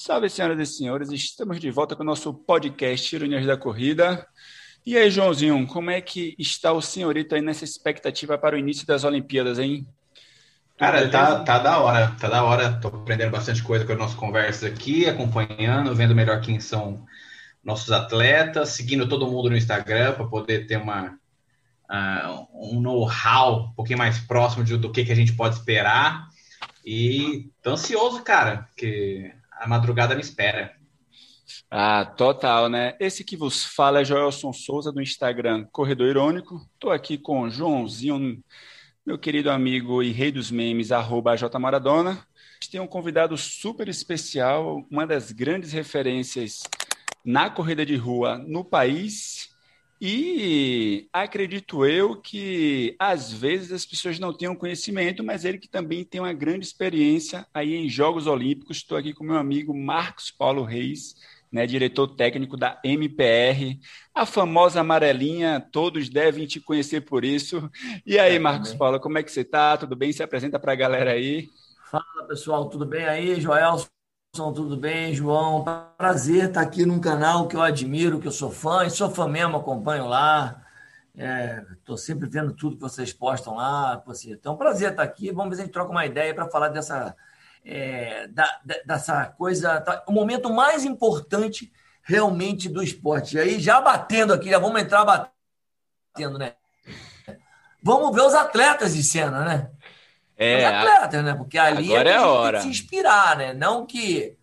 Salve, senhoras e senhores, estamos de volta com o nosso podcast Ironias da Corrida. E aí, Joãozinho, como é que está o senhorito aí nessa expectativa para o início das Olimpíadas, hein? Cara, tá, tá da hora, tá da hora. Tô aprendendo bastante coisa com as nossas conversas aqui, acompanhando, vendo melhor quem são nossos atletas, seguindo todo mundo no Instagram para poder ter uma, uh, um know-how um pouquinho mais próximo de, do que, que a gente pode esperar. E tô ansioso, cara, porque a madrugada me espera. Ah, total, né? Esse que vos fala é Joelson Souza do Instagram Corredor Irônico. Estou aqui com o Joãozinho, meu querido amigo e rei dos memes, arroba J Maradona. A gente tem um convidado super especial, uma das grandes referências na corrida de rua no país e acredito eu que às vezes as pessoas não tenham conhecimento, mas ele que também tem uma grande experiência aí em Jogos Olímpicos. Estou aqui com meu amigo Marcos Paulo Reis, né, diretor técnico da MPR, a famosa amarelinha, todos devem te conhecer por isso. E aí, é, Marcos Paulo, como é que você está? Tudo bem? Se apresenta para a galera aí. Fala, pessoal, tudo bem aí? Joel tudo bem, João? Prazer estar aqui num canal que eu admiro, que eu sou fã, e sou fã mesmo, acompanho lá. Estou é, sempre vendo tudo que vocês postam lá. Então, prazer estar aqui. Vamos ver se a gente troca uma ideia para falar dessa, é, da, dessa coisa, tá, o momento mais importante realmente do esporte. E aí, já batendo aqui, já vamos entrar batendo, né? Vamos ver os atletas de cena, né? É, os atletas, né? Porque ali agora é a hora. tem que se inspirar, né? Não que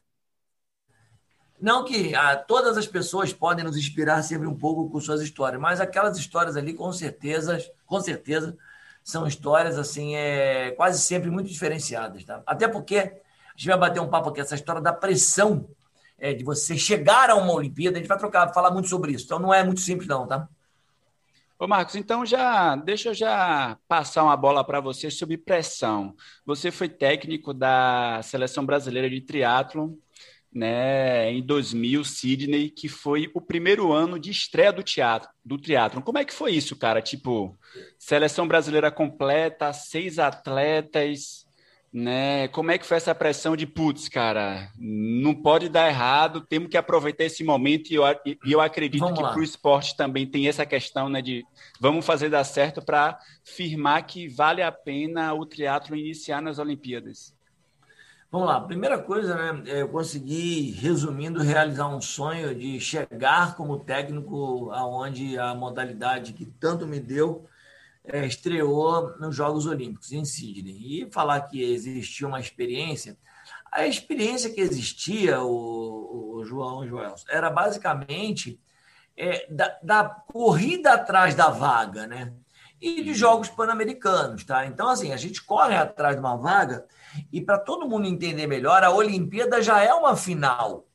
não que ah, todas as pessoas podem nos inspirar sempre um pouco com suas histórias, mas aquelas histórias ali com certeza, com certeza são histórias assim, é, quase sempre muito diferenciadas, tá? Até porque a gente vai bater um papo aqui essa história da pressão é, de você chegar a uma Olimpíada, a gente vai trocar, falar muito sobre isso. Então não é muito simples não, tá? Ô Marcos, então já deixa eu já passar uma bola para você sobre pressão. Você foi técnico da seleção brasileira de triatlo, né, em 2000, Sydney, que foi o primeiro ano de estreia do teatro, do triatlo. Como é que foi isso, cara? Tipo, seleção brasileira completa, seis atletas, né? Como é que foi essa pressão de putz, cara? Não pode dar errado, temos que aproveitar esse momento e eu, e eu acredito vamos que para o esporte também tem essa questão, né? De vamos fazer dar certo para firmar que vale a pena o triatlo iniciar nas Olimpíadas. Vamos lá, primeira coisa, né? Eu consegui, resumindo, realizar um sonho de chegar como técnico aonde a modalidade que tanto me deu é, estreou nos Jogos Olímpicos, em Sydney. E falar que existia uma experiência, a experiência que existia, o, o João Joel, era basicamente é, da, da, corrida atrás da vaga, né? E de Jogos Pan-Americanos, tá? Então, assim, a gente corre atrás de uma vaga e para todo mundo entender melhor, a Olimpíada já é uma final.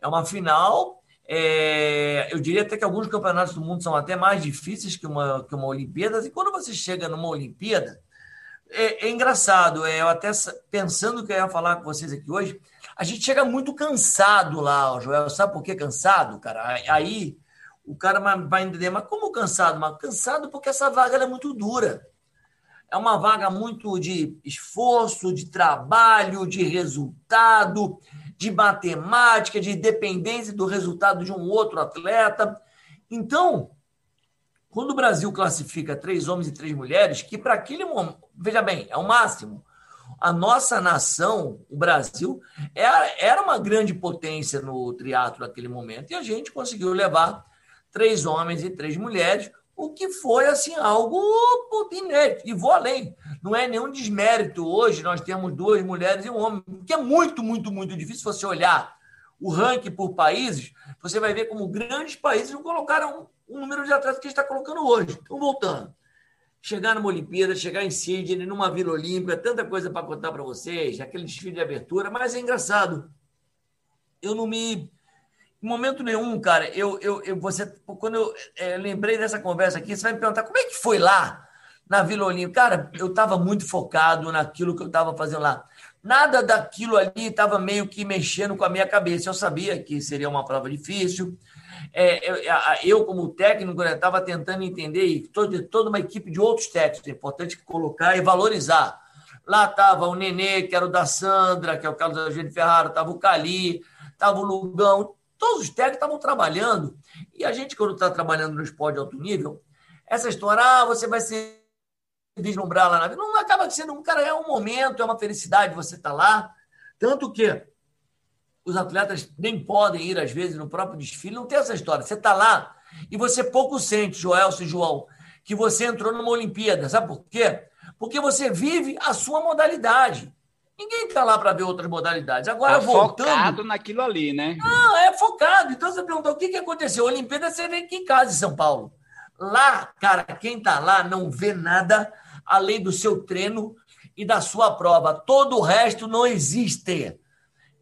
É uma final é, eu diria até que alguns campeonatos do mundo são até mais difíceis que uma, que uma Olimpíada. E quando você chega numa Olimpíada, é, é engraçado. É, eu até pensando que eu ia falar com vocês aqui hoje, a gente chega muito cansado lá, Joel. Sabe por que cansado, cara? Aí o cara vai entender, mas como cansado? Mas cansado porque essa vaga é muito dura. É uma vaga muito de esforço, de trabalho, de resultado de matemática, de dependência do resultado de um outro atleta. Então, quando o Brasil classifica três homens e três mulheres, que para aquele momento, veja bem, é o máximo. A nossa nação, o Brasil, era, uma grande potência no triatlo naquele momento e a gente conseguiu levar três homens e três mulheres, o que foi assim algo inédito. E vou além. Não é nenhum desmérito. Hoje nós temos duas mulheres e um homem, que é muito, muito, muito difícil você olhar o ranking por países, você vai ver como grandes países não colocaram o número de atletas que está colocando hoje. Então, voltando. Chegar numa Olimpíada, chegar em Sydney, numa Vila Olímpica, tanta coisa para contar para vocês, aquele desfile de abertura, mas é engraçado. Eu não me em momento nenhum, cara, eu, eu, eu você, quando eu é, lembrei dessa conversa aqui, você vai me perguntar como é que foi lá na Vila Olímpica. Cara, eu estava muito focado naquilo que eu estava fazendo lá. Nada daquilo ali estava meio que mexendo com a minha cabeça. Eu sabia que seria uma prova difícil. É, eu, eu, como técnico, estava né, tentando entender, e toda, toda uma equipe de outros técnicos, é importante colocar e valorizar. Lá estava o Nenê, que era o da Sandra, que é o Carlos Eugênio Ferraro, estava o Cali, estava o Lugão, todos os técnicos estavam trabalhando. E a gente, quando está trabalhando no esporte de alto nível, essa história, ah, você vai se vislumbrar lá na vida, não acaba sendo, um cara, é um momento, é uma felicidade você estar tá lá. Tanto que os atletas nem podem ir, às vezes, no próprio desfile, não tem essa história. Você está lá e você pouco sente, Joelson e João, que você entrou numa Olimpíada. Sabe por quê? Porque você vive a sua modalidade. Ninguém está lá para ver outras modalidades. Agora, tá voltando. focado naquilo ali, né? Não, é focado. Então você pergunta o que, que aconteceu? A Olimpíada você vem aqui em casa, em São Paulo. Lá, cara, quem está lá não vê nada além do seu treino e da sua prova. Todo o resto não existe.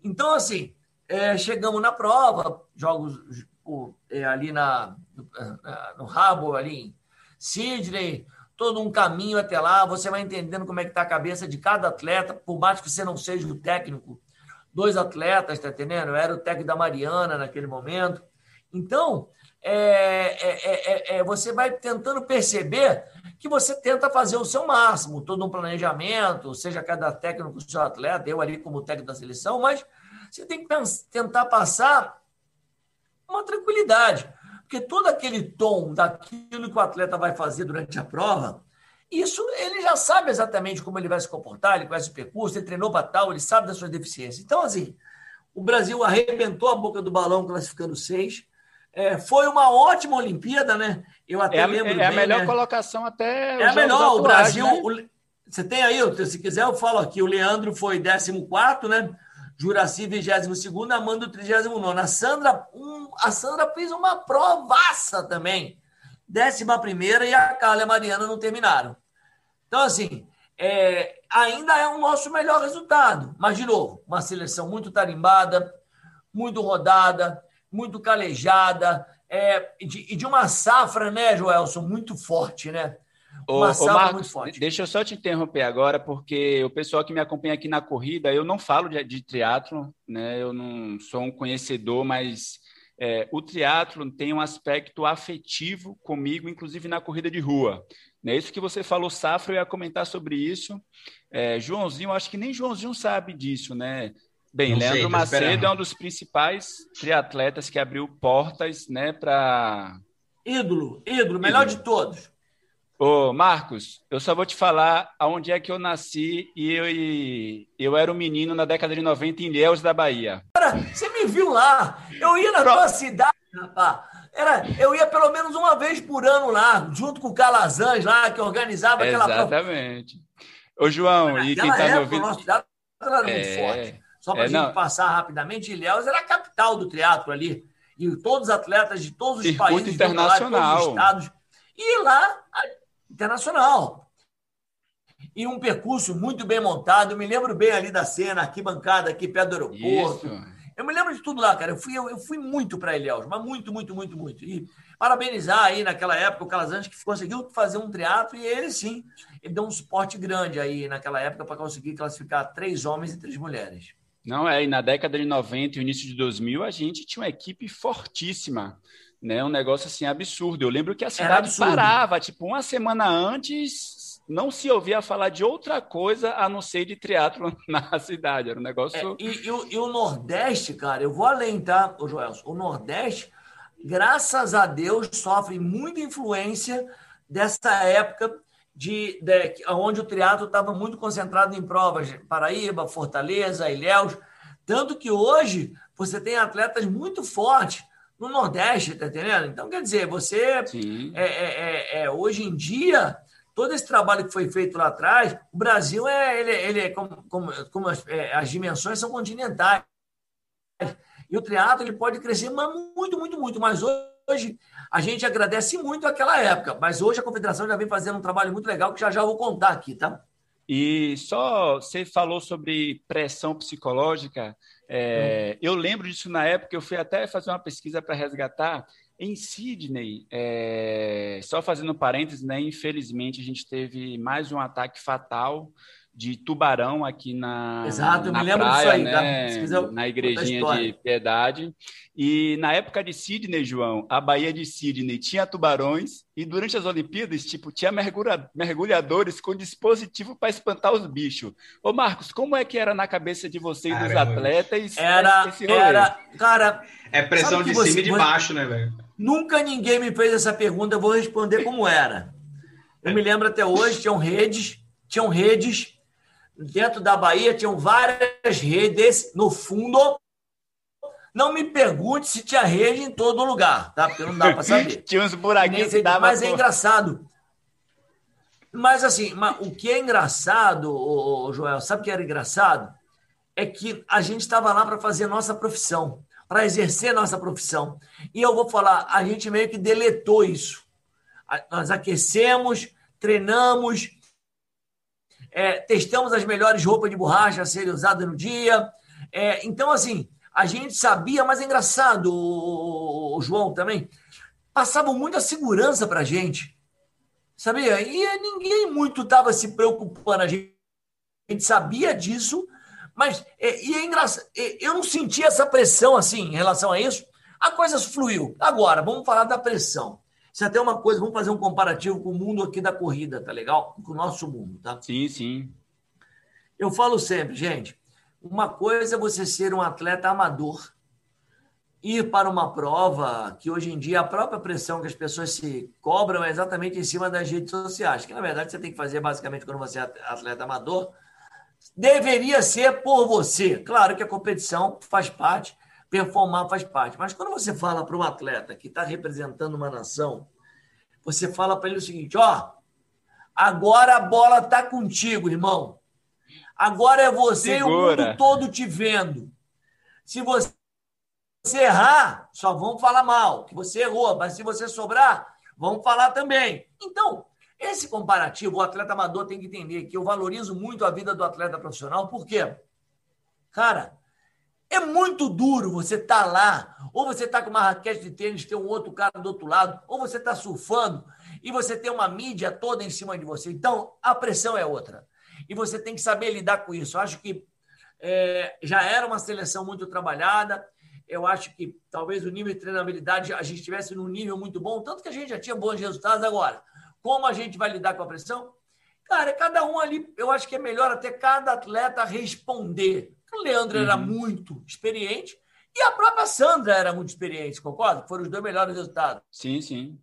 Então, assim, é, chegamos na prova, jogos é, ali na, no Rabo, ali em Sidney, todo um caminho até lá, você vai entendendo como é que está a cabeça de cada atleta, por mais que você não seja o técnico. Dois atletas, tá entendendo? Eu era o técnico da Mariana naquele momento. Então, é, é, é, você vai tentando perceber que você tenta fazer o seu máximo, todo um planejamento, seja cada técnico o seu atleta, eu ali como técnico da seleção, mas você tem que tentar passar uma tranquilidade. Porque todo aquele tom daquilo que o atleta vai fazer durante a prova, isso ele já sabe exatamente como ele vai se comportar, ele conhece o percurso, ele treinou para tal, ele sabe das suas deficiências. Então, assim, o Brasil arrebentou a boca do balão classificando seis. É, foi uma ótima Olimpíada, né? Eu até é lembro. É bem, a melhor né? colocação até. É a melhor. Atuais, o Brasil. Né? O, você tem aí, se quiser, eu falo aqui. O Leandro foi 14, né? Juraci, 22 Amanda, 39 A Sandra, um, a Sandra fez uma provaça também. 11 e a Carla e a Mariana não terminaram. Então, assim, é, ainda é o nosso melhor resultado. Mas, de novo, uma seleção muito tarimbada, muito rodada, muito calejada, é, e, de, de uma safra, né, Joelson, muito forte, né? Ô, ô Marcos, deixa eu só te interromper agora, porque o pessoal que me acompanha aqui na corrida, eu não falo de, de triatlo, né? Eu não sou um conhecedor, mas é, o triatlo tem um aspecto afetivo comigo, inclusive na corrida de rua. É isso que você falou, Safra, eu ia comentar sobre isso. É, Joãozinho, acho que nem Joãozinho sabe disso, né? Bem, não Leandro sei, Macedo é um dos principais triatletas que abriu portas, né, para ídolo, ídolo, melhor ídolo. de todos. Ô, Marcos, eu só vou te falar aonde é que eu nasci e eu, e eu era um menino na década de 90 em Ilhéus da Bahia. Cara, você me viu lá. Eu ia na Pro... tua cidade, rapaz. Era, eu ia pelo menos uma vez por ano lá, junto com o Calazans lá, que organizava aquela Exatamente. Ô, João, e quem tá me ouvindo... Nossa cidade era muito é... forte. Só para a é, gente não... passar rapidamente, Ilhéus era a capital do teatro ali. E todos os atletas de todos os Circuito países, internacional. Lá, todos os estados. E lá internacional. E um percurso muito bem montado. Eu me lembro bem ali da cena, arquibancada aqui perto do aeroporto. Isso. Eu me lembro de tudo lá, cara. Eu fui, eu, eu fui muito para Ilhéus, mas muito, muito, muito, muito. E parabenizar aí naquela época o Calazans que conseguiu fazer um teatro e ele sim, ele deu um suporte grande aí naquela época para conseguir classificar três homens e três mulheres. Não, é, e na década de 90 e início de 2000 a gente tinha uma equipe fortíssima né? Um negócio assim absurdo. Eu lembro que a cidade parava, tipo, uma semana antes não se ouvia falar de outra coisa a não ser de teatro na cidade. Era um negócio. É, e, e, o, e, o, Nordeste, cara, eu vou além, tá, o Joelson? O Nordeste, graças a Deus, sofre muita influência dessa época de, de onde o teatro estava muito concentrado em provas, Paraíba, Fortaleza, Ilhéus. Tanto que hoje você tem atletas muito fortes no Nordeste, tá entendendo? Então, quer dizer, você é, é, é, é, hoje em dia, todo esse trabalho que foi feito lá atrás, o Brasil é, ele, ele é como, como, como as, é, as, dimensões são continentais. E o triatlo ele pode crescer muito, muito, muito. Mas hoje a gente agradece muito aquela época. Mas hoje a confederação já vem fazendo um trabalho muito legal que já já vou contar aqui, tá? E só você falou sobre pressão psicológica. É, eu lembro disso na época, eu fui até fazer uma pesquisa para resgatar. Em Sydney, é, só fazendo parênteses, né, infelizmente a gente teve mais um ataque fatal de tubarão aqui na, Exato, na me lembro praia, disso aí, né? na igrejinha de Piedade. E na época de Sidney, João, a Baía de Sidney tinha tubarões e durante as Olimpíadas, tipo, tinha mergulhadores com dispositivo para espantar os bichos. Ô Marcos, como é que era na cabeça de vocês, dos atletas? Era, era, cara... É pressão de cima e de baixo, né, velho? Nunca ninguém me fez essa pergunta, eu vou responder como era. Eu me lembro até hoje, tinham redes, tinham redes dentro da Bahia, tinham várias redes no fundo. Não me pergunte se tinha rede em todo lugar, tá? Porque não dá para saber. tinha uns buraquinhos que dava Mas é engraçado. Mas assim, o que é engraçado, Joel, sabe o que era engraçado? É que a gente estava lá para fazer nossa profissão, para exercer nossa profissão. E eu vou falar, a gente meio que deletou isso. Nós aquecemos, treinamos, é, testamos as melhores roupas de borracha a serem usadas no dia. É, então, assim, a gente sabia, mas é engraçado, o, João também, passavam muita segurança para a gente, sabia? E ninguém muito estava se preocupando, a gente sabia disso, mas é, e é engraçado, é, eu não senti essa pressão assim em relação a isso. A coisa fluiu. Agora, vamos falar da pressão. Isso é até uma coisa, vamos fazer um comparativo com o mundo aqui da corrida, tá legal? Com o nosso mundo, tá? Sim, sim. Eu falo sempre, gente, uma coisa é você ser um atleta amador, ir para uma prova que hoje em dia a própria pressão que as pessoas se cobram é exatamente em cima das redes sociais, que na verdade você tem que fazer basicamente quando você é atleta amador, deveria ser por você. Claro que a competição faz parte, performar faz parte. Mas quando você fala para um atleta que está representando uma nação, você fala para ele o seguinte: ó, agora a bola está contigo, irmão. Agora é você Segura. e o mundo todo te vendo. Se você errar, só vão falar mal, que você errou, mas se você sobrar, vão falar também. Então, esse comparativo, o atleta amador tem que entender que eu valorizo muito a vida do atleta profissional, por quê? Cara, é muito duro você estar tá lá, ou você está com uma raquete de tênis, tem um outro cara do outro lado, ou você está surfando e você tem uma mídia toda em cima de você. Então, a pressão é outra. E você tem que saber lidar com isso. Eu acho que é, já era uma seleção muito trabalhada. Eu acho que talvez o nível de treinabilidade a gente estivesse num nível muito bom, tanto que a gente já tinha bons resultados agora. Como a gente vai lidar com a pressão? Cara, cada um ali, eu acho que é melhor até cada atleta responder o Leandro uhum. era muito experiente e a própria Sandra era muito experiente, concorda? Foram os dois melhores resultados. Sim, sim.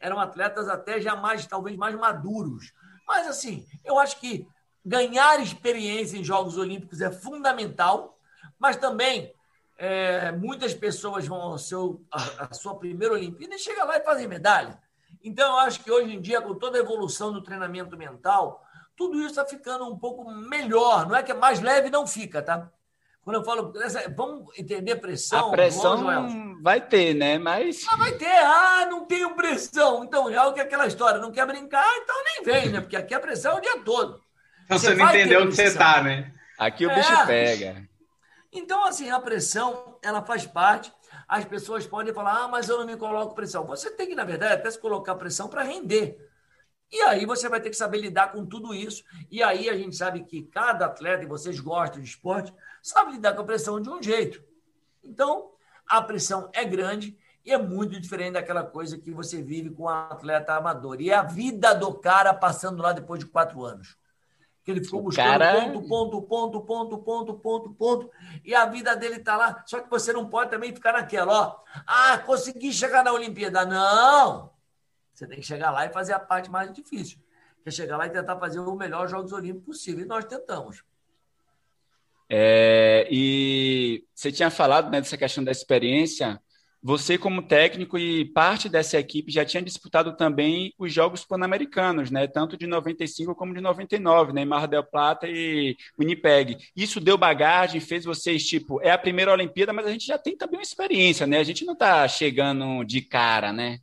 Eram atletas até já mais, talvez mais maduros. Mas, assim, eu acho que ganhar experiência em Jogos Olímpicos é fundamental, mas também é, muitas pessoas vão ao seu, a, a sua primeira Olimpíada e chegam lá e fazem medalha. Então, eu acho que hoje em dia, com toda a evolução do treinamento mental, tudo isso está ficando um pouco melhor. Não é que é mais leve, não fica, tá? Quando eu falo, vamos entender pressão. A pressão vai ter, né? Mas. Ah, vai ter. Ah, não tenho pressão. Então, já o que é aquela história? Não quer brincar, então nem vem, né? Porque aqui a pressão é o dia todo. Então você, você não entendeu onde você está, né? Aqui o é. bicho pega. Então, assim, a pressão, ela faz parte. As pessoas podem falar, ah, mas eu não me coloco pressão. Você tem que, na verdade, até se colocar pressão para render. E aí você vai ter que saber lidar com tudo isso. E aí a gente sabe que cada atleta, e vocês gostam de esporte, sabe lidar com a pressão de um jeito. Então, a pressão é grande e é muito diferente daquela coisa que você vive com um atleta amador. E é a vida do cara passando lá depois de quatro anos. Que ele ficou buscando cara... ponto, ponto, ponto, ponto, ponto, ponto, ponto. E a vida dele está lá. Só que você não pode também ficar naquela, ó. Ah, consegui chegar na Olimpíada. Não! Você tem que chegar lá e fazer a parte mais difícil, que é chegar lá e tentar fazer o melhor Jogos Olímpicos possível. E nós tentamos. É, e você tinha falado né, dessa questão da experiência. Você, como técnico e parte dessa equipe, já tinha disputado também os Jogos Pan-Americanos, né? tanto de 95 como de 99, né? em Mar del Plata e Winnipeg. Isso deu bagagem, fez vocês, tipo, é a primeira Olimpíada, mas a gente já tem também uma experiência, né? A gente não está chegando de cara, né?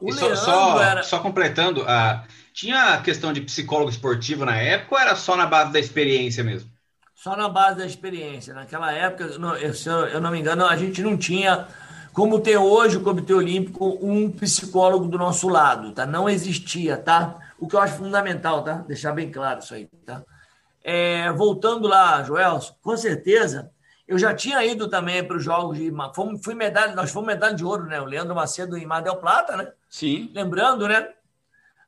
O só, só, era... só, completando, a, tinha a questão de psicólogo esportivo na época ou era só na base da experiência mesmo? Só na base da experiência. Naquela época, não, eu, se eu, eu não me engano, a gente não tinha, como tem hoje o Comitê Olímpico, um psicólogo do nosso lado, tá? Não existia, tá? O que eu acho fundamental, tá? Deixar bem claro isso aí, tá? É, voltando lá, Joel, com certeza, eu já tinha ido também para os jogos de. Fomos, fui medalha, nós fomos medalha de ouro, né? O Leandro Macedo em Mar del Plata, né? Sim. Lembrando, né?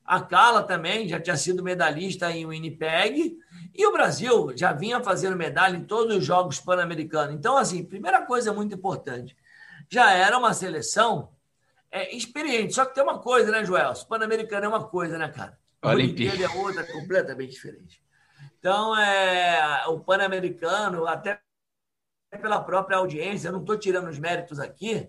A Carla também já tinha sido medalhista em Winnipeg. E o Brasil já vinha fazendo medalha em todos os Jogos Pan-Americanos. Então, assim, primeira coisa muito importante, já era uma seleção é, experiente. Só que tem uma coisa, né, Joel? O Pan-Americano é uma coisa, né, cara? A Olimpíada é outra, completamente diferente. Então, é, o Pan-Americano, até pela própria audiência, não estou tirando os méritos aqui,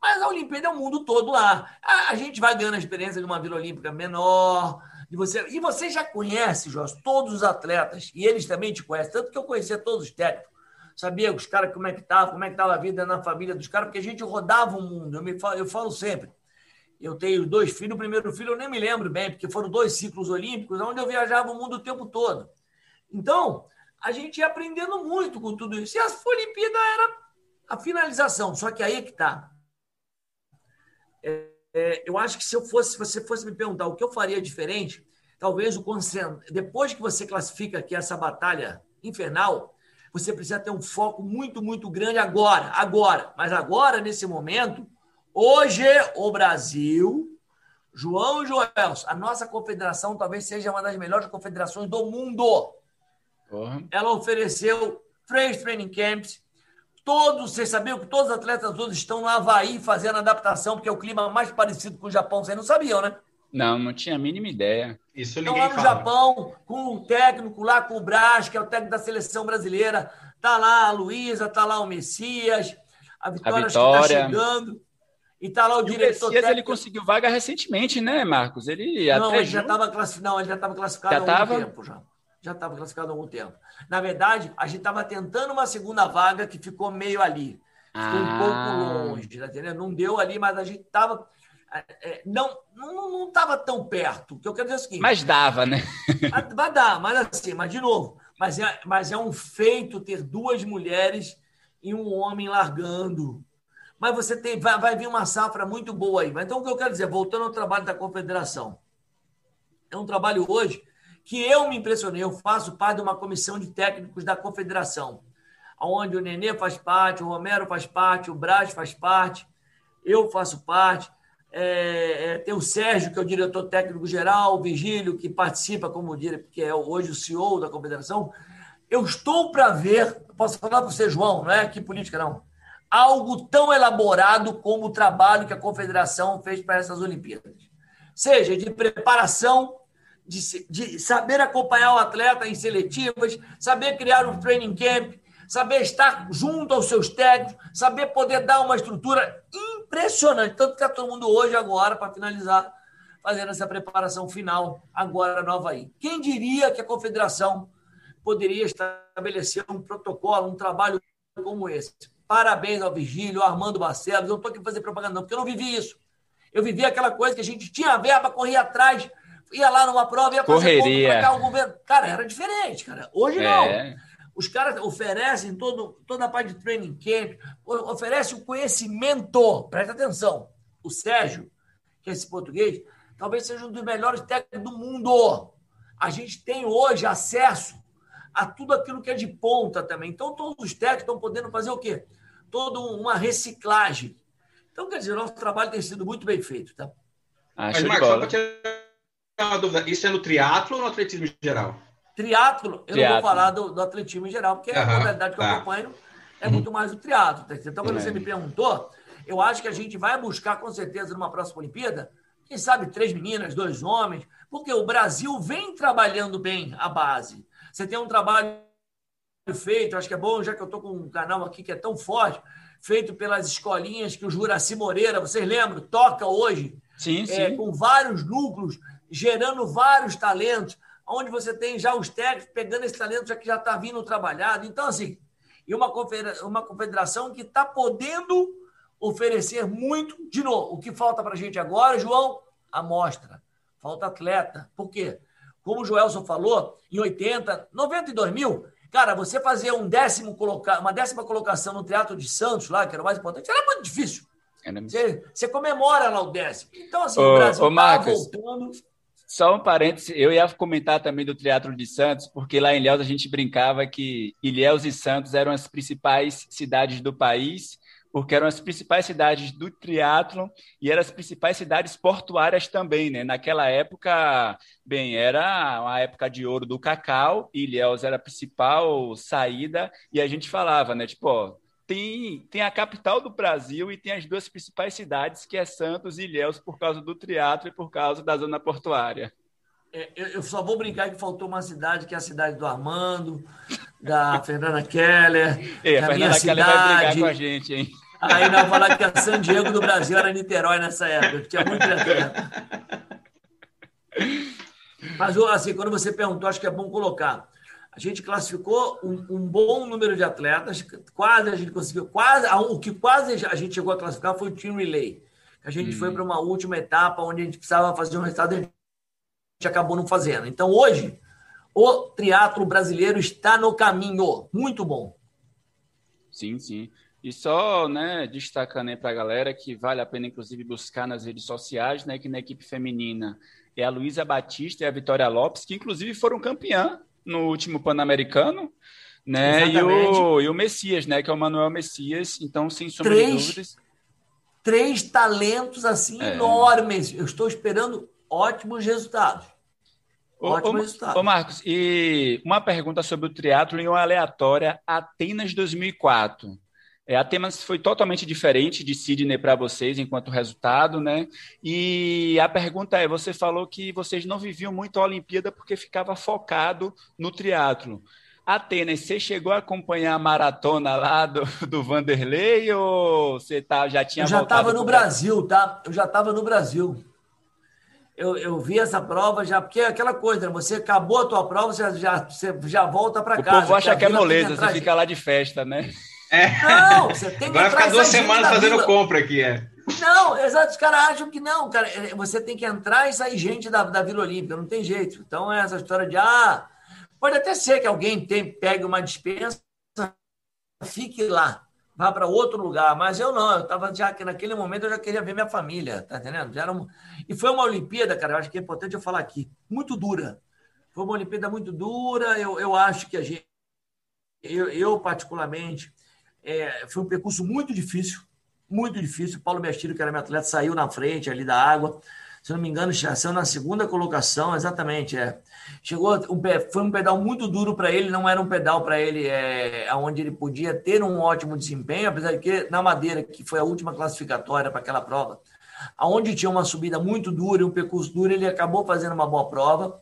mas a Olimpíada é o mundo todo lá. A, a gente vai ganhando a experiência de uma Vila Olímpica menor, de você. E você já conhece, Jorge, todos os atletas, e eles também te conhecem, tanto que eu conhecia todos os técnicos. Sabia os caras como é que estavam, como é que estava a vida na família dos caras, porque a gente rodava o mundo. Eu, me falo, eu falo sempre. Eu tenho dois filhos, o primeiro filho eu nem me lembro bem, porque foram dois ciclos olímpicos, onde eu viajava o mundo o tempo todo. Então, a gente ia aprendendo muito com tudo isso. E a Olimpíada era a finalização, só que aí é que está. É, é, eu acho que se eu fosse, se você fosse me perguntar o que eu faria diferente, talvez o depois que você classifica aqui essa batalha infernal, você precisa ter um foco muito, muito grande agora, agora. Mas agora, nesse momento, hoje o Brasil, João Joel, a nossa confederação talvez seja uma das melhores confederações do mundo. Uhum. Ela ofereceu três training camps. Todos, vocês sabiam que todos os atletas hoje estão no Havaí fazendo adaptação, porque é o clima mais parecido com o Japão. Vocês não sabiam, né? Não, não tinha a mínima ideia. Isso ninguém Estão lá no fala. Japão, com um técnico lá, com o Brás, que é o técnico da seleção brasileira. Tá lá a Luísa, tá lá o Messias, a Vitória, a Vitória. está chegando. E tá lá o e diretor o Messias, ele conseguiu vaga recentemente, né, Marcos? Ele não, ele já estava classificado, não, ele já estava classificado já há tava... tempo já já estava classificado há algum tempo. Na verdade, a gente estava tentando uma segunda vaga que ficou meio ali. Ficou ah. um pouco longe, tá entendendo? Não deu ali, mas a gente estava. É, é, não não estava tão perto. O que eu quero dizer é o seguinte. Mas dava, né? Vai dar, mas assim, mas de novo, mas é, mas é um feito ter duas mulheres e um homem largando. Mas você tem, vai, vai vir uma safra muito boa aí. Então, o que eu quero dizer, voltando ao trabalho da confederação, é um trabalho hoje que eu me impressionei. Eu faço parte de uma comissão de técnicos da confederação, onde o Nenê faz parte, o Romero faz parte, o Braz faz parte, eu faço parte. É, é, tem o Sérgio, que é o diretor técnico geral, o Vigílio, que participa como que é hoje o CEO da confederação. Eu estou para ver, posso falar para você, João, não é aqui política, não, algo tão elaborado como o trabalho que a confederação fez para essas Olimpíadas. Seja de preparação de, de saber acompanhar o atleta em seletivas, saber criar um training camp, saber estar junto aos seus técnicos, saber poder dar uma estrutura impressionante. Tanto que está todo mundo hoje, agora, para finalizar, fazendo essa preparação final, agora no Havaí. Quem diria que a confederação poderia estabelecer um protocolo, um trabalho como esse? Parabéns ao Vigílio, ao Armando Barcelos. Eu não estou aqui para fazer propaganda, não, porque eu não vivi isso. Eu vivi aquela coisa que a gente tinha verba, corria atrás, ia lá numa prova, ia fazer Correria. cá, o governo. Cara, era diferente, cara. Hoje não. Os caras oferecem todo, toda a parte de training camp, oferece o conhecimento. Presta atenção. O Sérgio, que é esse português, talvez seja um dos melhores técnicos do mundo. A gente tem hoje acesso a tudo aquilo que é de ponta também. Então, todos os técnicos estão podendo fazer o quê? Toda uma reciclagem. Então, quer dizer, nosso trabalho tem sido muito bem feito, tá? Mas, Marcos, só para uma dúvida. Isso é no triatlo ou no atletismo geral? Triatlo, eu não vou falar do, do atletismo em geral, porque uhum, a modalidade que tá. eu acompanho é uhum. muito mais o triatlo. Tá? Então, quando você me perguntou, eu acho que a gente vai buscar, com certeza, numa próxima Olimpíada, quem sabe três meninas, dois homens, porque o Brasil vem trabalhando bem a base. Você tem um trabalho feito, acho que é bom, já que eu estou com um canal aqui que é tão forte, feito pelas escolinhas que o Juraci Moreira, vocês lembram, toca hoje, sim, é, sim. com vários núcleos gerando vários talentos, onde você tem já os técnicos pegando esse talento já que já está vindo trabalhado. Então, assim, e uma, uma confederação que está podendo oferecer muito. De novo, o que falta para a gente agora, João? Amostra. Falta atleta. Por quê? Como o Joelson falou, em 80, 92 mil, cara, você fazer um décimo colocar, uma décima colocação no Teatro de Santos, lá, que era o mais importante, era muito difícil. Você, você comemora lá o décimo. Então, assim, ô, o Brasil está voltando Só um parêntese, eu ia comentar também do Teatro de Santos, porque lá em Ilhéus a gente brincava que Ilhéus e Santos eram as principais cidades do país, porque eram as principais cidades do triatlo e eram as principais cidades portuárias também, né? Naquela época, bem, era uma época de ouro do cacau, Ilhéus era a principal saída e a gente falava, né? Tipo, ó, tem, tem a capital do Brasil e tem as duas principais cidades, que é Santos e Ilhéus, por causa do triatlo e por causa da zona portuária. É, eu só vou brincar que faltou uma cidade, que é a cidade do Armando, da Fernanda Keller. É, a Fernanda Keller vai brigar com a gente, hein? Aí não falar que a San Diego do Brasil era Niterói nessa época, que tinha muito atleta. Mas assim, quando você perguntou, acho que é bom colocar. A gente classificou um, um, bom número de atletas, quase a gente conseguiu, quase o que quase a gente chegou a classificar foi o Team Relay. A gente hum. foi para uma última etapa onde a gente precisava fazer um resultado e a gente acabou não fazendo. Então hoje o triatlo brasileiro está no caminho, muito bom. Sim, sim. E só, né, destacando aí para a galera que vale a pena, inclusive, buscar nas redes sociais, né, que na equipe feminina é a Luísa Batista e a Vitória Lopes, que inclusive foram campeã no último Pan-Americano, né? E o, e o Messias, né? Que é o Manuel Messias. Então, sem sombra três, de dúvidas. Três talentos assim é. enormes. Eu estou esperando ótimos resultados. Ótimo resultado. Ô, Marcos, e uma pergunta sobre o triatlo em uma aleatória Atenas 2004. É, Atenas foi totalmente diferente de Sydney para vocês enquanto resultado, né? E a pergunta é: você falou que vocês não viviam muito a Olimpíada porque ficava focado no triatlo. Atenas, você chegou a acompanhar a maratona lá do, do Vanderlei ou você tá, já tinha Eu já estava no Brasil, tá? Eu já estava no Brasil. Eu, eu vi essa prova já, porque é aquela coisa, né? você acabou a tua prova, você já, você já volta para casa. O povo acha que é moleza, você fica lá de festa, né? É. Não, você tem que Agora ficar duas semanas fazendo vila. compra aqui, é. Não, exato, os caras acham que não, cara. É, você tem que entrar e sair gente da, da Vila Olímpica, não tem jeito. Então, é essa história de, ah, pode até ser que alguém tem, pegue uma dispensa, fique lá, vá para outro lugar, mas eu não, eu estava já que naquele momento eu já queria ver minha família, tá entendendo? Já era um... E foi uma Olimpíada, cara, eu acho que é importante eu falar aqui, muito dura. Foi uma Olimpíada muito dura, eu, eu acho que a gente, eu, eu particularmente, é, foi um percurso muito difícil, muito difícil. Paulo Mestilho, que era meu atleta, saiu na frente ali da água. Se não me engano, saiu na segunda colocação, exatamente. É. Chegou foi um pedal muito duro para ele, não era um pedal para ele é, onde ele podia ter um ótimo desempenho, apesar de que na Madeira, que foi a última classificatória para aquela prova, aonde tinha uma subida muito dura e um percurso duro, ele acabou fazendo uma boa prova.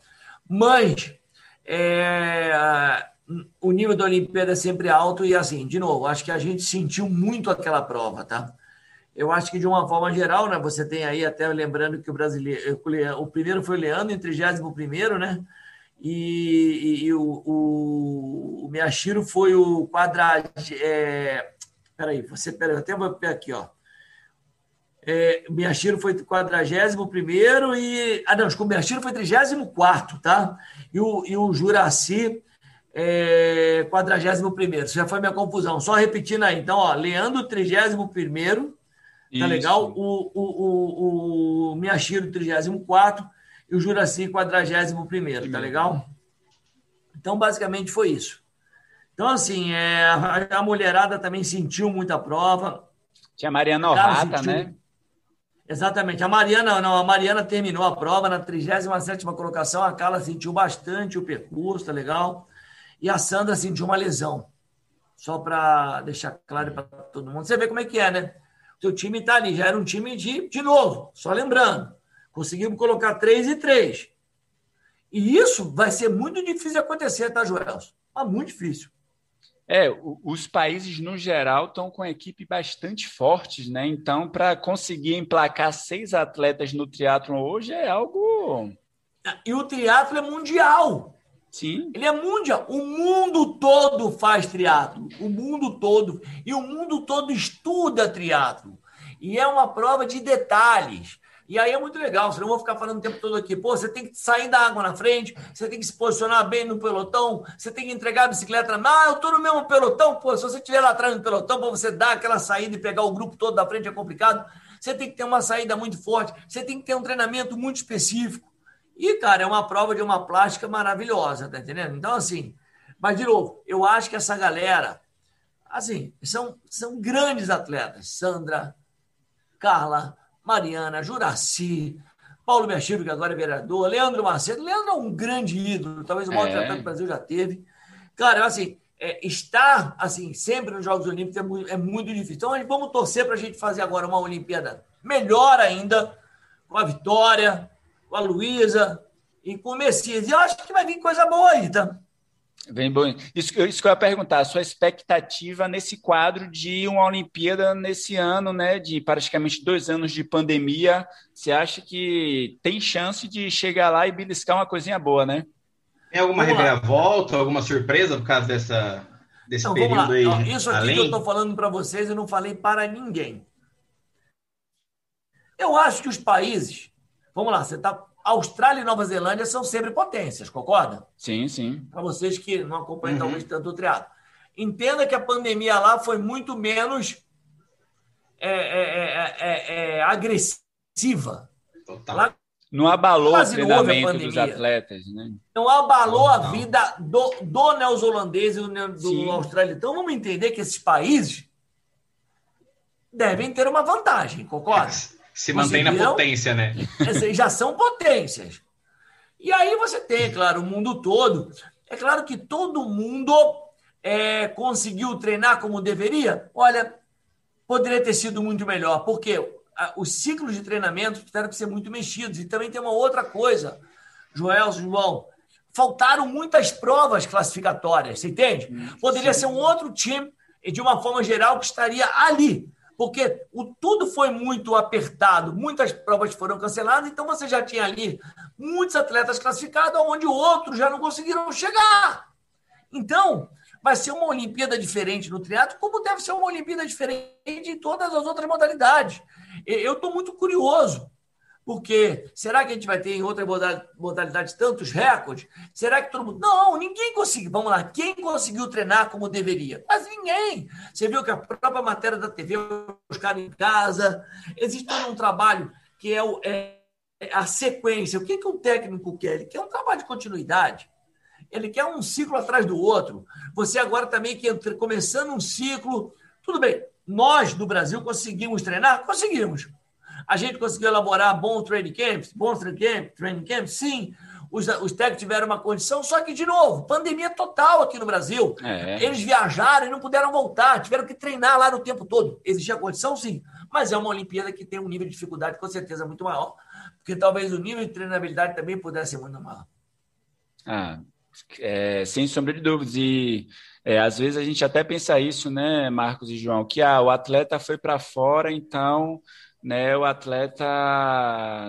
Mas é, o nível da Olimpíada é sempre alto e assim, de novo, acho que a gente sentiu muito aquela prova, tá? Eu acho que de uma forma geral, né? Você tem aí até lembrando que o brasileiro, o primeiro foi o Leandro em 31 primeiro, né? E, e, e o, o, o Miyashiro foi o quadrado. É, peraí, você, peraí, até vou pegar aqui, ó. É, o Miyashiro foi 41 e. Ah, não, o Miyashiro foi 34, tá? E o, e o Juraci é, 41. Isso já foi minha confusão. Só repetindo aí. Então, ó, Leandro, 31. Tá legal? O, o, o, o Miyashiro, 34. E o Juraci, 41. Tá legal? Então, basicamente foi isso. Então, assim, é, a, a mulherada também sentiu muita prova. Tinha a Mariana Orrata, né? Exatamente. A Mariana, não, a Mariana terminou a prova na 37 colocação. A Carla sentiu bastante o percurso, tá legal? E a Sandra sentiu uma lesão. Só para deixar claro para todo mundo. Você vê como é que é, né? O seu time está ali, já era um time de, de novo, só lembrando. Conseguimos colocar três e três. E isso vai ser muito difícil de acontecer, tá, Joelson? Mas muito difícil. É, os países no geral estão com equipe bastante fortes, né? Então, para conseguir emplacar seis atletas no triatlo hoje é algo. E o triatlo é mundial. Sim. Ele é mundial. O mundo todo faz triatlo. O mundo todo. E o mundo todo estuda triatlo. E é uma prova de detalhes. E aí é muito legal, você não vou ficar falando o tempo todo aqui. Pô, você tem que sair da água na frente, você tem que se posicionar bem no pelotão, você tem que entregar a bicicleta. Ah, eu tô no mesmo pelotão. Pô, se você estiver lá atrás no pelotão, para você dar aquela saída e pegar o grupo todo da frente é complicado. Você tem que ter uma saída muito forte, você tem que ter um treinamento muito específico. E, cara, é uma prova de uma plástica maravilhosa, tá entendendo? Então, assim, mas, de novo, eu acho que essa galera, assim, são, são grandes atletas. Sandra, Carla, Mariana, Juraci, Paulo Mexiro, que agora é vereador, Leandro Macedo. Leandro é um grande ídolo, talvez o maior é. atleta que o Brasil já teve. Cara, assim, é, estar assim sempre nos Jogos Olímpicos é muito, é muito difícil. Então, vamos torcer para a gente fazer agora uma Olimpíada melhor ainda, com a Vitória, com a Luísa e com o Messias. E eu acho que vai vir coisa boa aí, tá? Bem bom. Isso, isso que eu ia perguntar, a sua expectativa nesse quadro de uma Olimpíada nesse ano, né? De praticamente dois anos de pandemia. Você acha que tem chance de chegar lá e beliscar uma coisinha boa, né? Tem alguma vamos reviravolta, lá. alguma surpresa por causa dessa, desse então, período aí? Isso aqui além... que eu estou falando para vocês, eu não falei para ninguém. Eu acho que os países. Vamos lá, você está Austrália e Nova Zelândia são sempre potências, concorda? Sim, sim. Para vocês que não acompanham uhum. talvez tanto o triatlo. Entenda que a pandemia lá foi muito menos é, é, é, agressiva. Total. Lá, não abalou o treinamento dos atletas, né? Não abalou a vida do, do neozelandês e do, do australiano. Então vamos entender que esses países devem ter uma vantagem, concorda? Se mantém na potência, né? Já são potências. E aí você tem, claro, o mundo todo. É claro que todo mundo é, conseguiu treinar como deveria. Olha, poderia ter sido muito melhor, porque os ciclos de treinamento tiveram que ser muito mexidos. E também tem uma outra coisa, Joel, João. Faltaram muitas provas classificatórias, você entende? Poderia Sim. ser um outro time, de uma forma geral, que estaria ali porque o, tudo foi muito apertado, muitas provas foram canceladas, então você já tinha ali muitos atletas classificados, onde outros já não conseguiram chegar. Então, vai ser uma Olimpíada diferente no triatlo, como deve ser uma Olimpíada diferente em todas as outras modalidades. Eu estou muito curioso porque será que a gente vai ter em outras modalidades tantos recordes? Será que todo mundo. Não, ninguém conseguiu. Vamos lá, quem conseguiu treinar como deveria? Mas ninguém. Você viu que a própria matéria da TV, os caras em casa. Existe todo um trabalho que é, o, é a sequência. O que, que um técnico quer? Ele quer um trabalho de continuidade. Ele quer um ciclo atrás do outro. Você agora também que começando um ciclo. Tudo bem, nós do Brasil conseguimos treinar? Conseguimos. A gente conseguiu elaborar bons training camps, bons training camps, training camps sim. Os, os técnicos tiveram uma condição, só que, de novo, pandemia total aqui no Brasil. É. Eles viajaram e não puderam voltar, tiveram que treinar lá no tempo todo. Existia condição, sim, mas é uma Olimpíada que tem um nível de dificuldade com certeza muito maior, porque talvez o nível de treinabilidade também pudesse ser muito maior. Ah, é, sem sombra de dúvidas. E é, às vezes a gente até pensa isso, né, Marcos e João, que ah, o atleta foi para fora, então né, o atleta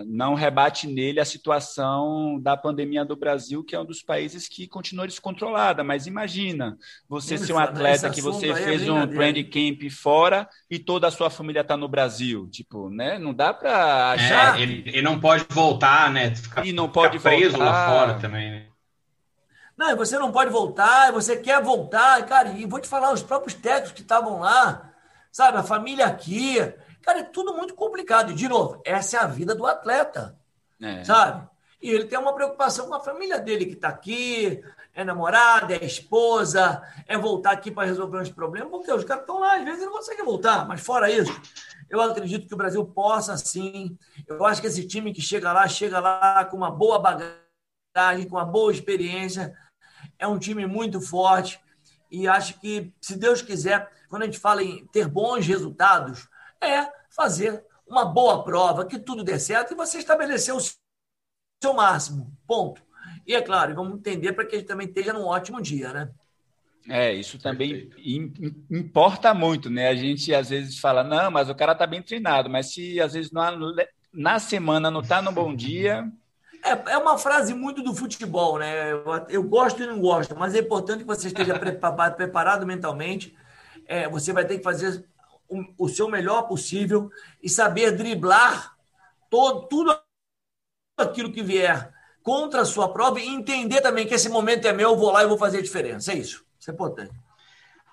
não rebate nele a situação da pandemia do Brasil, que é um dos países que continua descontrolada. Mas imagina você ser um atleta que você é fez é um training camp fora e toda a sua família está no Brasil. Tipo, né? Não dá para achar. É, ele, ele, não pode voltar, né? Ficar, e não pode preso voltar. lá fora também, né? Não, você não pode voltar, você quer voltar, cara, e vou te falar, os próprios técnicos que estavam lá, sabe, a família aqui, Cara, é tudo muito complicado. E, de novo, essa é a vida do atleta. É. Sabe? E ele tem uma preocupação com a família dele que está aqui, é namorada, é esposa, é voltar aqui para resolver uns problemas, porque os caras estão lá, às vezes não conseguem voltar. Mas fora isso, eu acredito que o Brasil possa sim. Eu acho que esse time que chega lá, chega lá com uma boa bagagem, com uma boa experiência. É um time muito forte. E acho que, se Deus quiser, quando a gente fala em ter bons resultados, é fazer uma boa prova, que tudo dê certo e você estabelecer o seu máximo. Ponto. E é claro, vamos entender para que a gente também esteja num ótimo dia, né? É, isso também importa muito, né? A gente às vezes fala, não, mas o cara tá bem treinado, mas se às vezes na, na semana não tá no bom dia. É, é uma frase muito do futebol, né? Eu, eu gosto e não gosto, mas é importante que você esteja preparado, preparado mentalmente. É, você vai ter que fazer o, o seu melhor possível e saber driblar todo, tudo aquilo que vier contra a sua prova e entender também que esse momento é meu, eu vou lá e vou fazer a diferença. É isso. Isso é importante.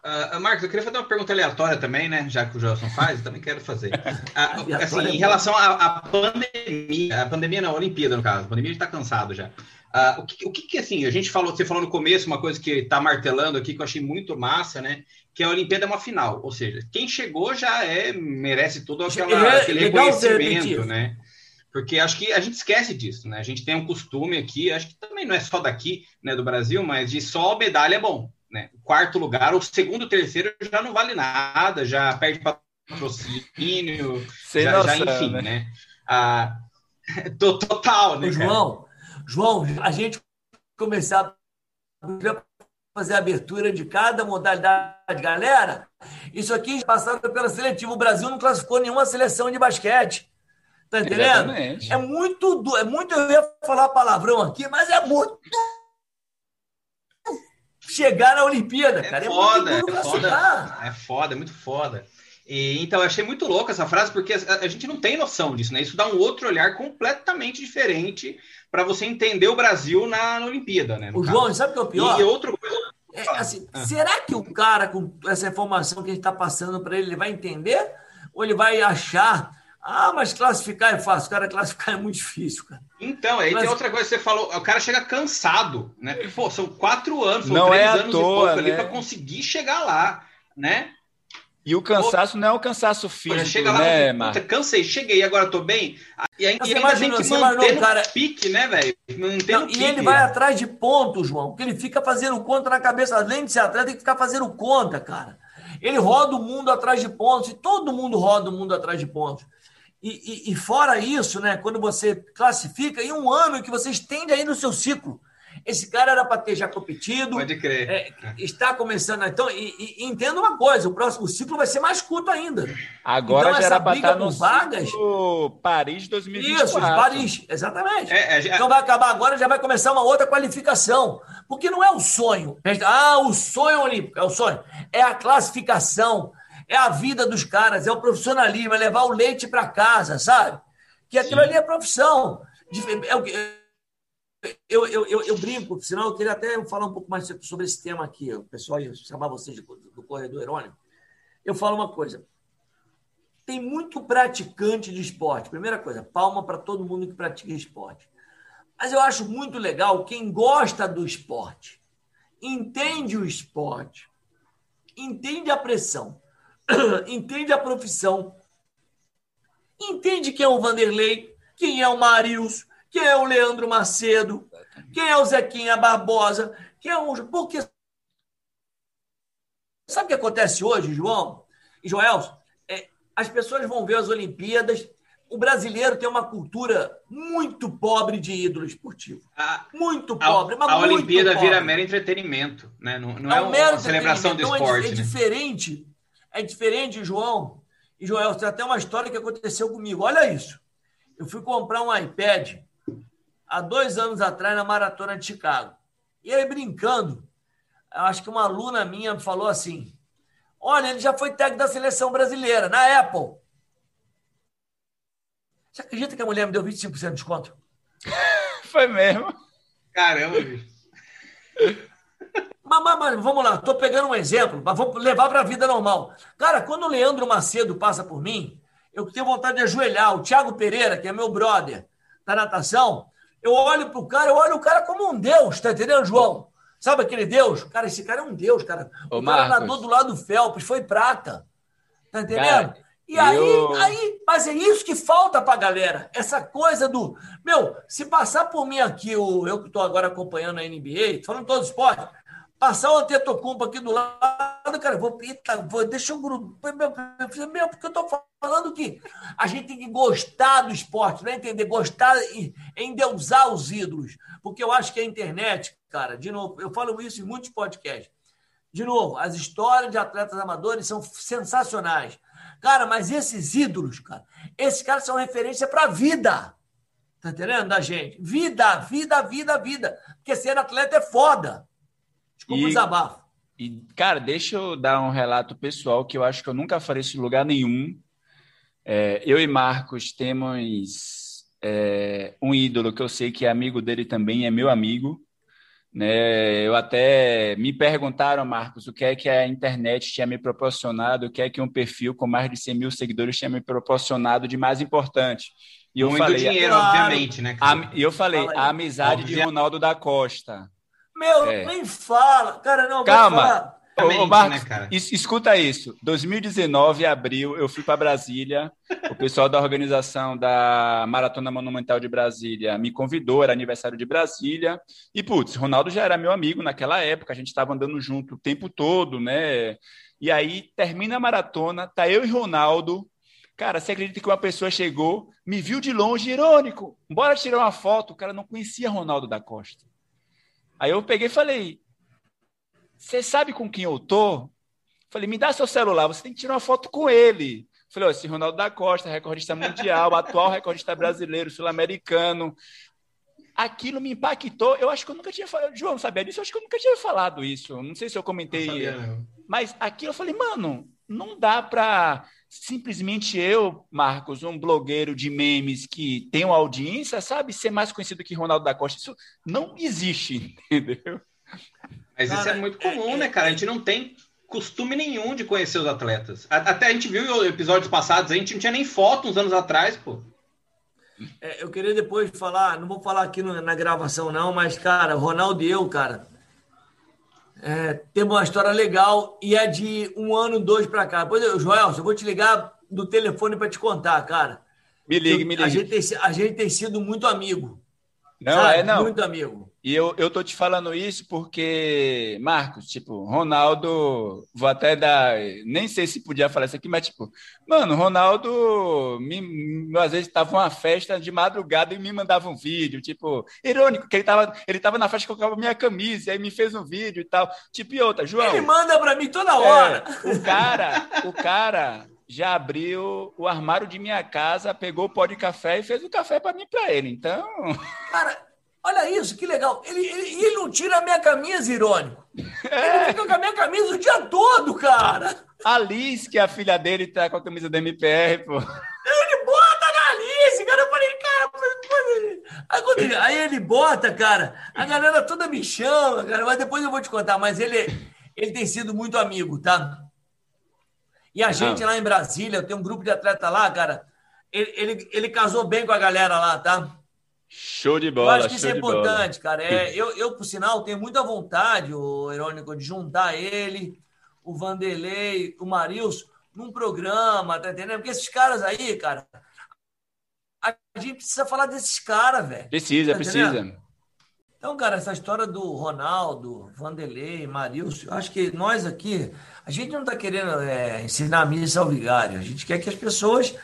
Uh, Marcos, eu queria fazer uma pergunta aleatória também, né? Já que o Gelson faz, eu também quero fazer. Uh, assim, em relação à, à, pandemia, a pandemia não, a Olimpíada, no caso, a pandemia está cansado já. Uh, o, que, o que, assim, a gente falou, você falou no começo uma coisa que está martelando aqui, que eu achei muito massa, né? Que a Olimpíada é uma final, ou seja, quem chegou já é, merece todo aquela, é, aquele reconhecimento, né? Porque acho que a gente esquece disso, né? A gente tem um costume aqui, acho que também não é só daqui, né, do Brasil, mas de só medalha é bom. Né? O quarto lugar, o segundo, terceiro já não vale nada, já perde patrocínio, já, noção, já, enfim, né? né? Ah, total, né? João, João, a gente começar a fazer a abertura de cada modalidade. Galera, isso aqui passado pela seletiva. O Brasil não classificou nenhuma seleção de basquete. Tá entendendo? Exatamente. É muito, é muito. Eu ia falar palavrão aqui, mas é muito chegar na Olimpíada, é cara. Foda, é, é foda, é foda, é muito foda. E, então, eu achei muito louca essa frase, porque a, a, gente não tem noção disso, né? Isso dá um outro olhar completamente diferente para você entender o Brasil na, na Olimpíada, né? O caso. João, sabe o que é o pior? E outro é, assim, ah. Será que o cara, com essa informação que a gente está passando para ele, ele vai entender? Ou ele vai achar ah, mas classificar é fácil, cara, classificar é muito difícil, cara. Então, aí tem outra coisa que você falou, o cara chega cansado, né? Pô, são quatro anos, são não três é anos toa, e pouco né? ali para conseguir chegar lá, né? E o cansaço Pô, não é o cansaço físico, chega lá, né, Puta, cansei, cheguei, agora tô bem. E, aí, e ainda tem que manter cara... pique, né, velho? E ele vai atrás de pontos, João, porque ele fica fazendo conta na cabeça, além de ser atleta, tem que ficar fazendo conta, cara. Ele roda o mundo atrás de pontos, e todo mundo roda o mundo atrás de pontos. E, e, e, fora isso, né, quando você classifica, em um ano que você estende aí no seu ciclo. Esse cara era para ter já competido. Pode crer. É, está começando. Então, e, e, entenda uma coisa: o próximo ciclo vai ser mais curto ainda. Agora então, já era para estar no vagas. Paris 2024. Isso, Paris, exatamente. É, é, então vai acabar agora, já vai começar uma outra qualificação. Porque não é o sonho. Ah, o sonho olímpico, é o sonho. É a classificação é a vida dos caras, é o profissionalismo, é levar o leite para casa, sabe? Que aquilo Sim. ali é profissão. É eu, eu, eu, eu, brinco, senão eu queria até falar um pouco mais sobre esse tema aqui. O pessoal ia chamar vocês do corredor irônico. Eu falo uma coisa. Tem muito praticante de esporte. Primeira coisa, palma para todo mundo que pratica esporte. Mas eu acho muito legal quem gosta do esporte, entende o esporte, entende a pressão, entende a profissão, entende quem é o Vanderlei, quem é o Marius, quem é o Leandro Macedo, quem é o Zequinha Barbosa, quem é o. Porque. Sabe o que acontece hoje, João e Joel? É, as pessoas vão ver as Olimpíadas. O brasileiro tem uma cultura muito pobre de ídolo esportivo. A, muito pobre. A, a Olimpíada pobre. vira mero entretenimento, né? Não, não é, é uma celebração do então, esporte. É, é né? diferente é diferente, João. E Joel, tem até uma história que aconteceu comigo. Olha isso. Eu fui comprar um iPad há dois anos atrás na Maratona de Chicago. E aí, brincando, acho que uma aluna minha falou assim: Olha, ele já foi técnico da seleção brasileira, na Apple. Você acredita que a mulher me deu 25% de desconto? foi mesmo. Caramba, bicho. Mas, mas, mas, vamos lá, estou pegando um exemplo, mas vamos levar para a vida normal. Cara, quando o Leandro Macedo passa por mim, eu tenho vontade de ajoelhar. O Thiago Pereira, que é meu brother da natação, eu olho para o cara, eu olho o cara como um Deus, tá entendendo, João? Sabe aquele Deus? Cara, esse cara é um Deus, cara. O Ô, cara nadou do lado do Phelps, foi prata. Tá entendendo? Cara, e aí, eu... aí, mas é isso que falta pra galera. Essa coisa do. Meu, se passar por mim aqui, eu, eu que estou agora acompanhando a NBA, falando todo esporte, Passar o Antetokounmpo aqui do lado, cara, vou, eita, vou, deixa eu grudar. Meu, porque eu tô falando que a gente tem que gostar do esporte, né? Entender, gostar e endeusar os ídolos. Porque eu acho que a internet, cara, de novo, eu falo isso em muitos podcasts. De novo, as histórias de atletas amadores são sensacionais. Cara, mas esses ídolos, cara, esses caras são referência para a vida. Tá entendendo da gente? Vida, vida, vida, vida. Porque ser atleta é foda. Desculpa e, o desabafo. E, cara, deixa eu dar um relato pessoal que eu acho que eu nunca farei isso em lugar nenhum. É, eu e Marcos temos é, um ídolo que eu sei que é amigo dele também, é meu amigo. Né? Eu até me perguntaram, Marcos, o que é que a internet tinha me proporcionado, o que é que um perfil com mais de 100 mil seguidores tinha me proporcionado de mais importante. E eu Muito falei, dinheiro, claro, obviamente, né? E eu falei, a amizade de Ronaldo da Costa. Meu, é. nem fala. Cara, não, Calma. Ô, Marcos, né, escuta isso. 2019, abril, eu fui para Brasília. O pessoal da organização da Maratona Monumental de Brasília me convidou, era aniversário de Brasília. E, putz, Ronaldo já era meu amigo naquela época, a gente estava andando junto o tempo todo, né? E aí termina a maratona, tá eu e Ronaldo. Cara, você acredita que uma pessoa chegou, me viu de longe, irônico, bora tirar uma foto. O cara não conhecia Ronaldo da Costa. Aí eu peguei e falei: Você sabe com quem eu tô? Falei: Me dá seu celular, você tem que tirar uma foto com ele. Falei: oh, Esse Ronaldo da Costa, recordista mundial, atual recordista brasileiro, sul-americano. Aquilo me impactou. Eu acho que eu nunca tinha falado. João, sabia disso? Eu acho que eu nunca tinha falado isso. Não sei se eu comentei. Não sabia, não. Mas aquilo eu falei, mano, não dá para simplesmente eu, Marcos, um blogueiro de memes que tem uma audiência, sabe, ser mais conhecido que Ronaldo da Costa. Isso não existe, entendeu? Mas cara, isso é muito comum, é, né, cara? A gente não tem costume nenhum de conhecer os atletas. Até a gente viu episódios passados, a gente não tinha nem foto uns anos atrás, pô. É, eu queria depois falar, não vou falar aqui no, na gravação não, mas, cara, Ronaldo e eu, cara, é, temos uma história legal e é de um ano, dois para cá. Pois eu, Joel, eu vou te ligar do telefone para te contar, cara. Me ligue, me ligue. A gente, tem, a gente tem sido muito amigo. Não, sabe? é não. Muito amigo. E eu, eu tô te falando isso porque, Marcos, tipo, Ronaldo, vou até dar, nem sei se podia falar isso aqui, mas tipo, mano, Ronaldo, me, às vezes tava uma festa de madrugada e me mandava um vídeo, tipo, irônico, que ele tava, ele tava na festa que eu colocava minha camisa, e aí me fez um vídeo e tal, tipo, e outra, João. Ele manda para mim toda hora. É, o cara, o cara já abriu o armário de minha casa, pegou o pó de café e fez o café para mim para ele, então... Cara Olha isso, que legal. Ele, ele, ele não tira a minha camisa, irônico. É. Ele fica com a minha camisa o dia todo, cara. A Liz, que é a filha dele, tá com a camisa da MPR, pô. Ele bota na Liz, cara. Eu falei, cara, aí, ele, aí ele bota, cara, a galera toda me chama, cara, mas depois eu vou te contar. Mas ele, ele tem sido muito amigo, tá? E a gente lá em Brasília, eu tenho um grupo de atleta lá, cara. Ele, ele, ele casou bem com a galera lá, tá? Show de bola. Eu acho que isso é importante, cara. É, eu, eu, por sinal, tenho muita vontade, o Irônico, de juntar ele, o Vanderlei, o Marilson, num programa, tá entendendo? Porque esses caras aí, cara, a gente precisa falar desses caras, velho. Precisa, tá precisa. Então, cara, essa história do Ronaldo, Vanderlei, Marilson, eu acho que nós aqui, a gente não está querendo é, ensinar missa ao vigário, a gente quer que as pessoas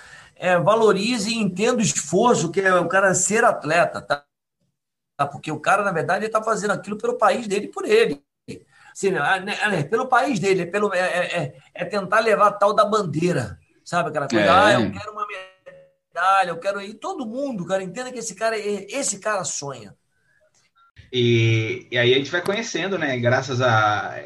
é, valorize e entenda o esforço que é o cara ser atleta, tá? Porque o cara, na verdade, está fazendo aquilo pelo país dele por ele. Assim, né, né, pelo país dele, é, pelo, é, é, é, é, tentar levar a tal da bandeira, sabe? Aquela coisa, é. ah, eu quero uma medalha, eu quero ir. Todo mundo, cara, entenda que esse cara, esse cara sonha. E, e aí a gente vai conhecendo, né? Graças a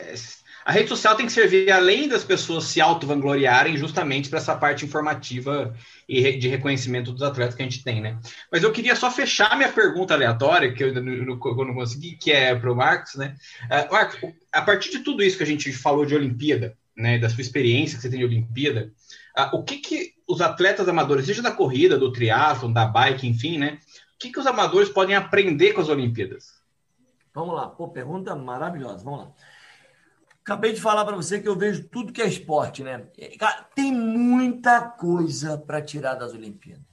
a rede social tem que servir, além das pessoas se auto-vangloriarem, justamente para essa parte informativa e de reconhecimento dos atletas que a gente tem, né? Mas eu queria só fechar minha pergunta aleatória, que eu ainda não, não, consegui, que é para o Marcos, né? Uh, Marcos, a partir de tudo isso que a gente falou de Olimpíada, né, da sua experiência que você tem de Olimpíada, uh, o que, que os atletas amadores, seja da corrida, do triatlon, da bike, enfim, né? O que, que os amadores podem aprender com as Olimpíadas? Vamos lá, pô, pergunta maravilhosa, vamos lá. Acabei de falar para você que eu vejo tudo que é esporte, né? Cara, tem muita coisa para tirar das Olimpíadas.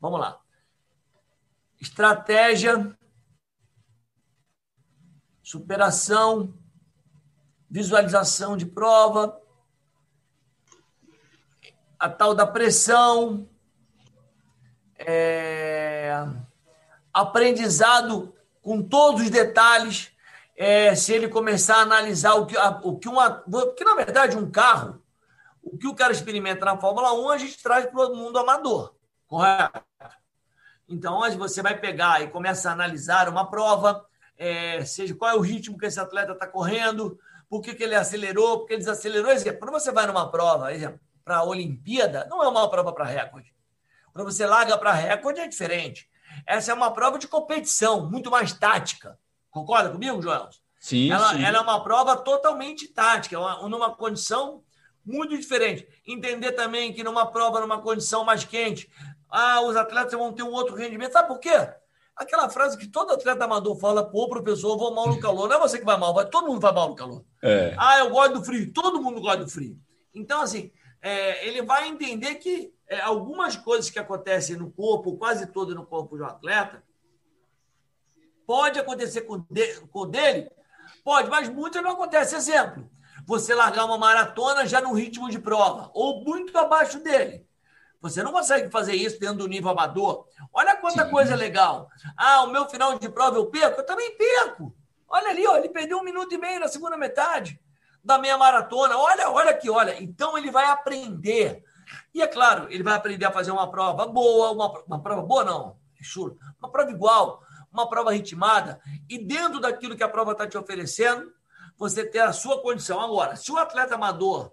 Vamos lá. Estratégia, superação, visualização de prova, a tal da pressão, é, aprendizado com todos os detalhes é, se ele começar a analisar o que, a, o que uma. Porque, na verdade, um carro, o que o cara experimenta na Fórmula 1, a gente traz para o mundo amador, correto? Então, hoje você vai pegar e começa a analisar uma prova, é, seja qual é o ritmo que esse atleta está correndo, por que, que ele acelerou, por que ele desacelerou. Exemplo, quando você vai numa prova, para a Olimpíada, não é uma prova para recorde. Quando você larga para recorde, é diferente. Essa é uma prova de competição, muito mais tática. Concorda comigo, Joel? Sim ela, sim. ela é uma prova totalmente tática, uma, numa condição muito diferente. Entender também que numa prova, numa condição mais quente, ah, os atletas vão ter um outro rendimento. Sabe por quê? Aquela frase que todo atleta amador fala, pô, professor, eu vou mal no calor. Não é você que vai mal, vai, todo mundo vai mal no calor. É. Ah, eu gosto do frio. Todo mundo gosta do frio. Então, assim, é, ele vai entender que é, algumas coisas que acontecem no corpo, quase todo no corpo de um atleta, pode acontecer com, de, com dele, pode, mas muitas não acontece. Exemplo, você largar uma maratona já no ritmo de prova, ou muito abaixo dele. Você não consegue fazer isso dentro do nível amador. Olha quanta Sim. coisa legal. Ah, o meu final de prova eu perco? Eu também perco. Olha ali, ó, ele perdeu um minuto e meio na segunda metade da meia maratona. Olha, olha aqui, olha. Então ele vai aprender. E é claro, ele vai aprender a fazer uma prova boa, uma, uma prova boa não, chulo, uma prova igual, uma prova ritmada. E dentro daquilo que a prova está te oferecendo, você ter a sua condição. Agora, se o atleta amador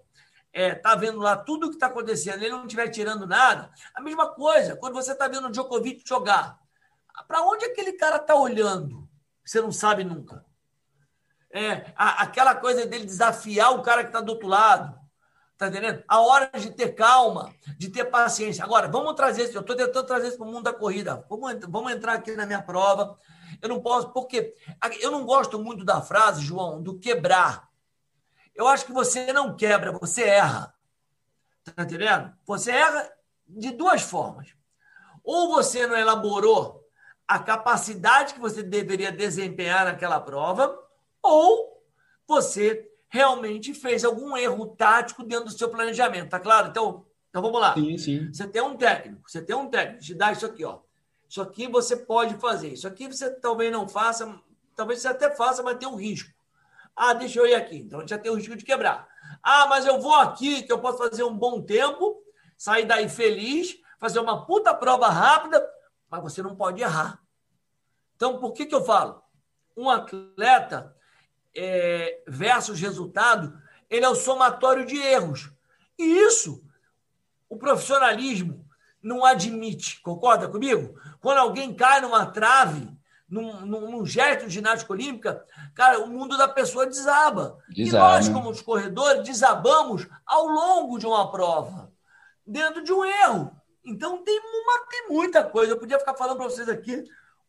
é, tá vendo lá tudo o que está acontecendo, ele não estiver tirando nada, a mesma coisa, quando você está vendo o Djokovic jogar, para onde aquele cara está olhando? Você não sabe nunca. É, a, aquela coisa dele desafiar o cara que está do outro lado. Tá entendendo? A hora de ter calma, de ter paciência. Agora, vamos trazer isso. Eu estou tentando trazer isso para o mundo da corrida. Vamos, vamos entrar aqui na minha prova. Eu não posso, porque eu não gosto muito da frase, João, do quebrar. Eu acho que você não quebra, você erra. Tá entendendo? Você erra de duas formas. Ou você não elaborou a capacidade que você deveria desempenhar naquela prova, ou você realmente fez algum erro tático dentro do seu planejamento, tá claro? Então, então vamos lá. Sim, sim. Você tem um técnico, você tem um técnico, te dá isso aqui, ó. Isso aqui você pode fazer, isso aqui você talvez não faça, talvez você até faça, mas tem um risco. Ah, deixa eu ir aqui. Então já tem o risco de quebrar. Ah, mas eu vou aqui, que eu posso fazer um bom tempo, sair daí feliz, fazer uma puta prova rápida, mas você não pode errar. Então, por que, que eu falo? Um atleta é, versus resultado, ele é o somatório de erros. E isso, o profissionalismo não admite. Concorda comigo? Quando alguém cai numa trave, num, num, num gesto de ginástica olímpica, cara, o mundo da pessoa desaba. desaba. E nós, como os corredores, desabamos ao longo de uma prova, dentro de um erro. Então tem, uma, tem muita coisa. Eu podia ficar falando para vocês aqui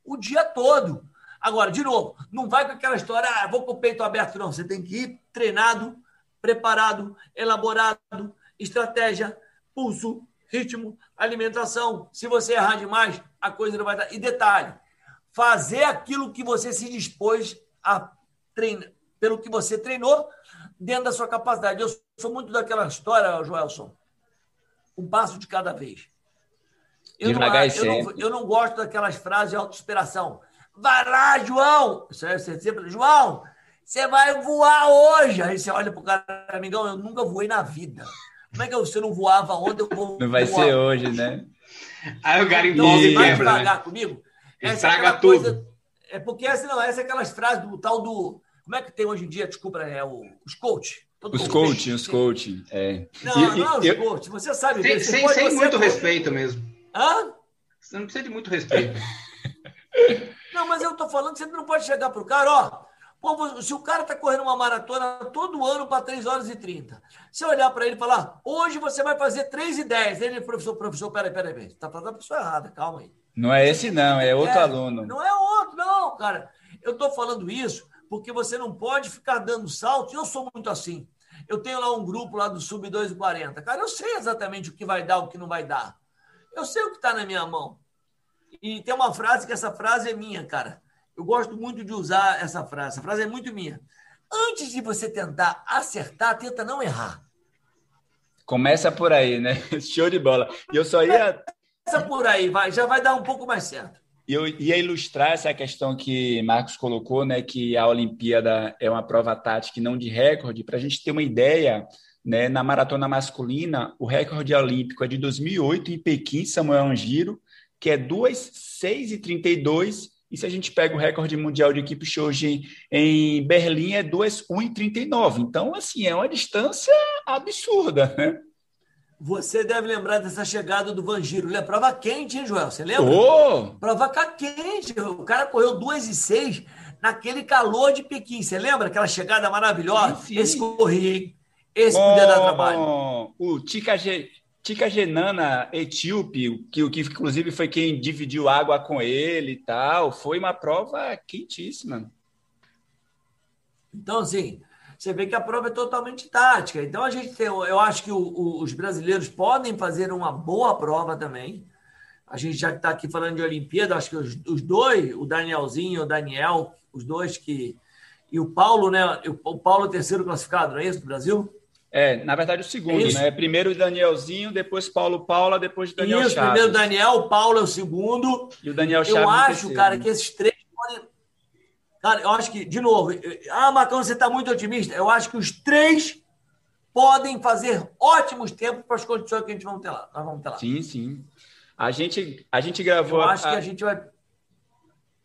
o dia todo. Agora, de novo, não vai com aquela história, ah, vou com o peito aberto, não. Você tem que ir treinado, preparado, elaborado, estratégia, pulso, ritmo, alimentação. Se você errar demais, a coisa não vai dar. E detalhe, fazer aquilo que você se dispôs a treinar, pelo que você treinou dentro da sua capacidade. Eu sou muito daquela história, Joelson, um passo de cada vez. Eu, não, eu, não, eu não, gosto daquelas frases de autoinspiração. Vai lá, João! Isso é sempre, João, você vai voar hoje. Aí você olha pro cara, amigão, eu nunca voei na vida. Como é que você não voava ontem? Eu vou não vai voar. ser hoje, né? Aí o cara então, você vai devagar né? comigo? Essa é Estraga é tudo. Coisa, é porque essa não, essa é aquelas frases do tal do. Como é que tem hoje em dia? Desculpa, é o, os coach. Todo os coach, os coach. É. Não, e, não é os eu. Você sabe. Sem, sem, pode, sem muito respeito mesmo. Hã? Você não precisa de muito respeito. não, mas eu tô falando que você não pode chegar pro cara, ó. Pô, se o cara está correndo uma maratona todo ano para 3 horas e 30, se eu olhar para ele e falar, hoje você vai fazer 3 e 10, ele, professor, professor, peraí, peraí, peraí, está fazendo a pessoa errada, calma aí. Não é esse, não, é outro é, aluno. Não é outro, não, cara. Eu estou falando isso porque você não pode ficar dando salto. Eu sou muito assim. Eu tenho lá um grupo lá do Sub 240. Cara, eu sei exatamente o que vai dar, o que não vai dar. Eu sei o que está na minha mão. E tem uma frase que essa frase é minha, cara. Eu gosto muito de usar essa frase. Essa frase é muito minha. Antes de você tentar acertar, tenta não errar. Começa por aí, né? Show de bola. E eu só ia Começa por aí, vai, já vai dar um pouco mais certo. Eu ia ilustrar essa questão que Marcos colocou, né, que a Olimpíada é uma prova tática e não de recorde, para a gente ter uma ideia, né, na maratona masculina, o recorde olímpico é de 2008 em Pequim, Samuel Angiro, que é 2:6 e 32, e se a gente pega o recorde mundial de equipe hoje em Berlim é 2:1 e 39. Então, assim, é uma distância absurda, né? Você deve lembrar dessa chegada do Vangiro. Ele é prova quente, hein, Joel? Você lembra? Oh! Prova quente. O cara correu 2 e 6 naquele calor de Pequim. Você lembra aquela chegada maravilhosa? Sim, sim. Esse corria, hein? Esse oh, podia dar trabalho. O Tika, Tika Genana etíope, que, que inclusive foi quem dividiu água com ele e tal, foi uma prova quentíssima. Então, assim, você vê que a prova é totalmente tática. Então, a gente tem, eu acho que o, o, os brasileiros podem fazer uma boa prova também. A gente já está aqui falando de Olimpíada, acho que os, os, dois, o Danielzinho o Daniel, os dois que. E o Paulo, né? O Paulo é o terceiro classificado, não é isso, do Brasil? É, na verdade, o segundo, é né? Primeiro o Danielzinho, depois Paulo Paula, depois Daniel isso, Chaves. Primeiro Daniel, o Paulo é o segundo. E o Daniel Chaves. Eu acho, cara, que esses três podem. Cara, eu acho que, de novo, ah, Macão, você está muito otimista. Eu acho que os três podem fazer ótimos tempos para as condições que a gente vai ter lá. Nós vamos ter lá. Sim, sim. A gente, a gente gravou. Eu acho a, que a gente vai.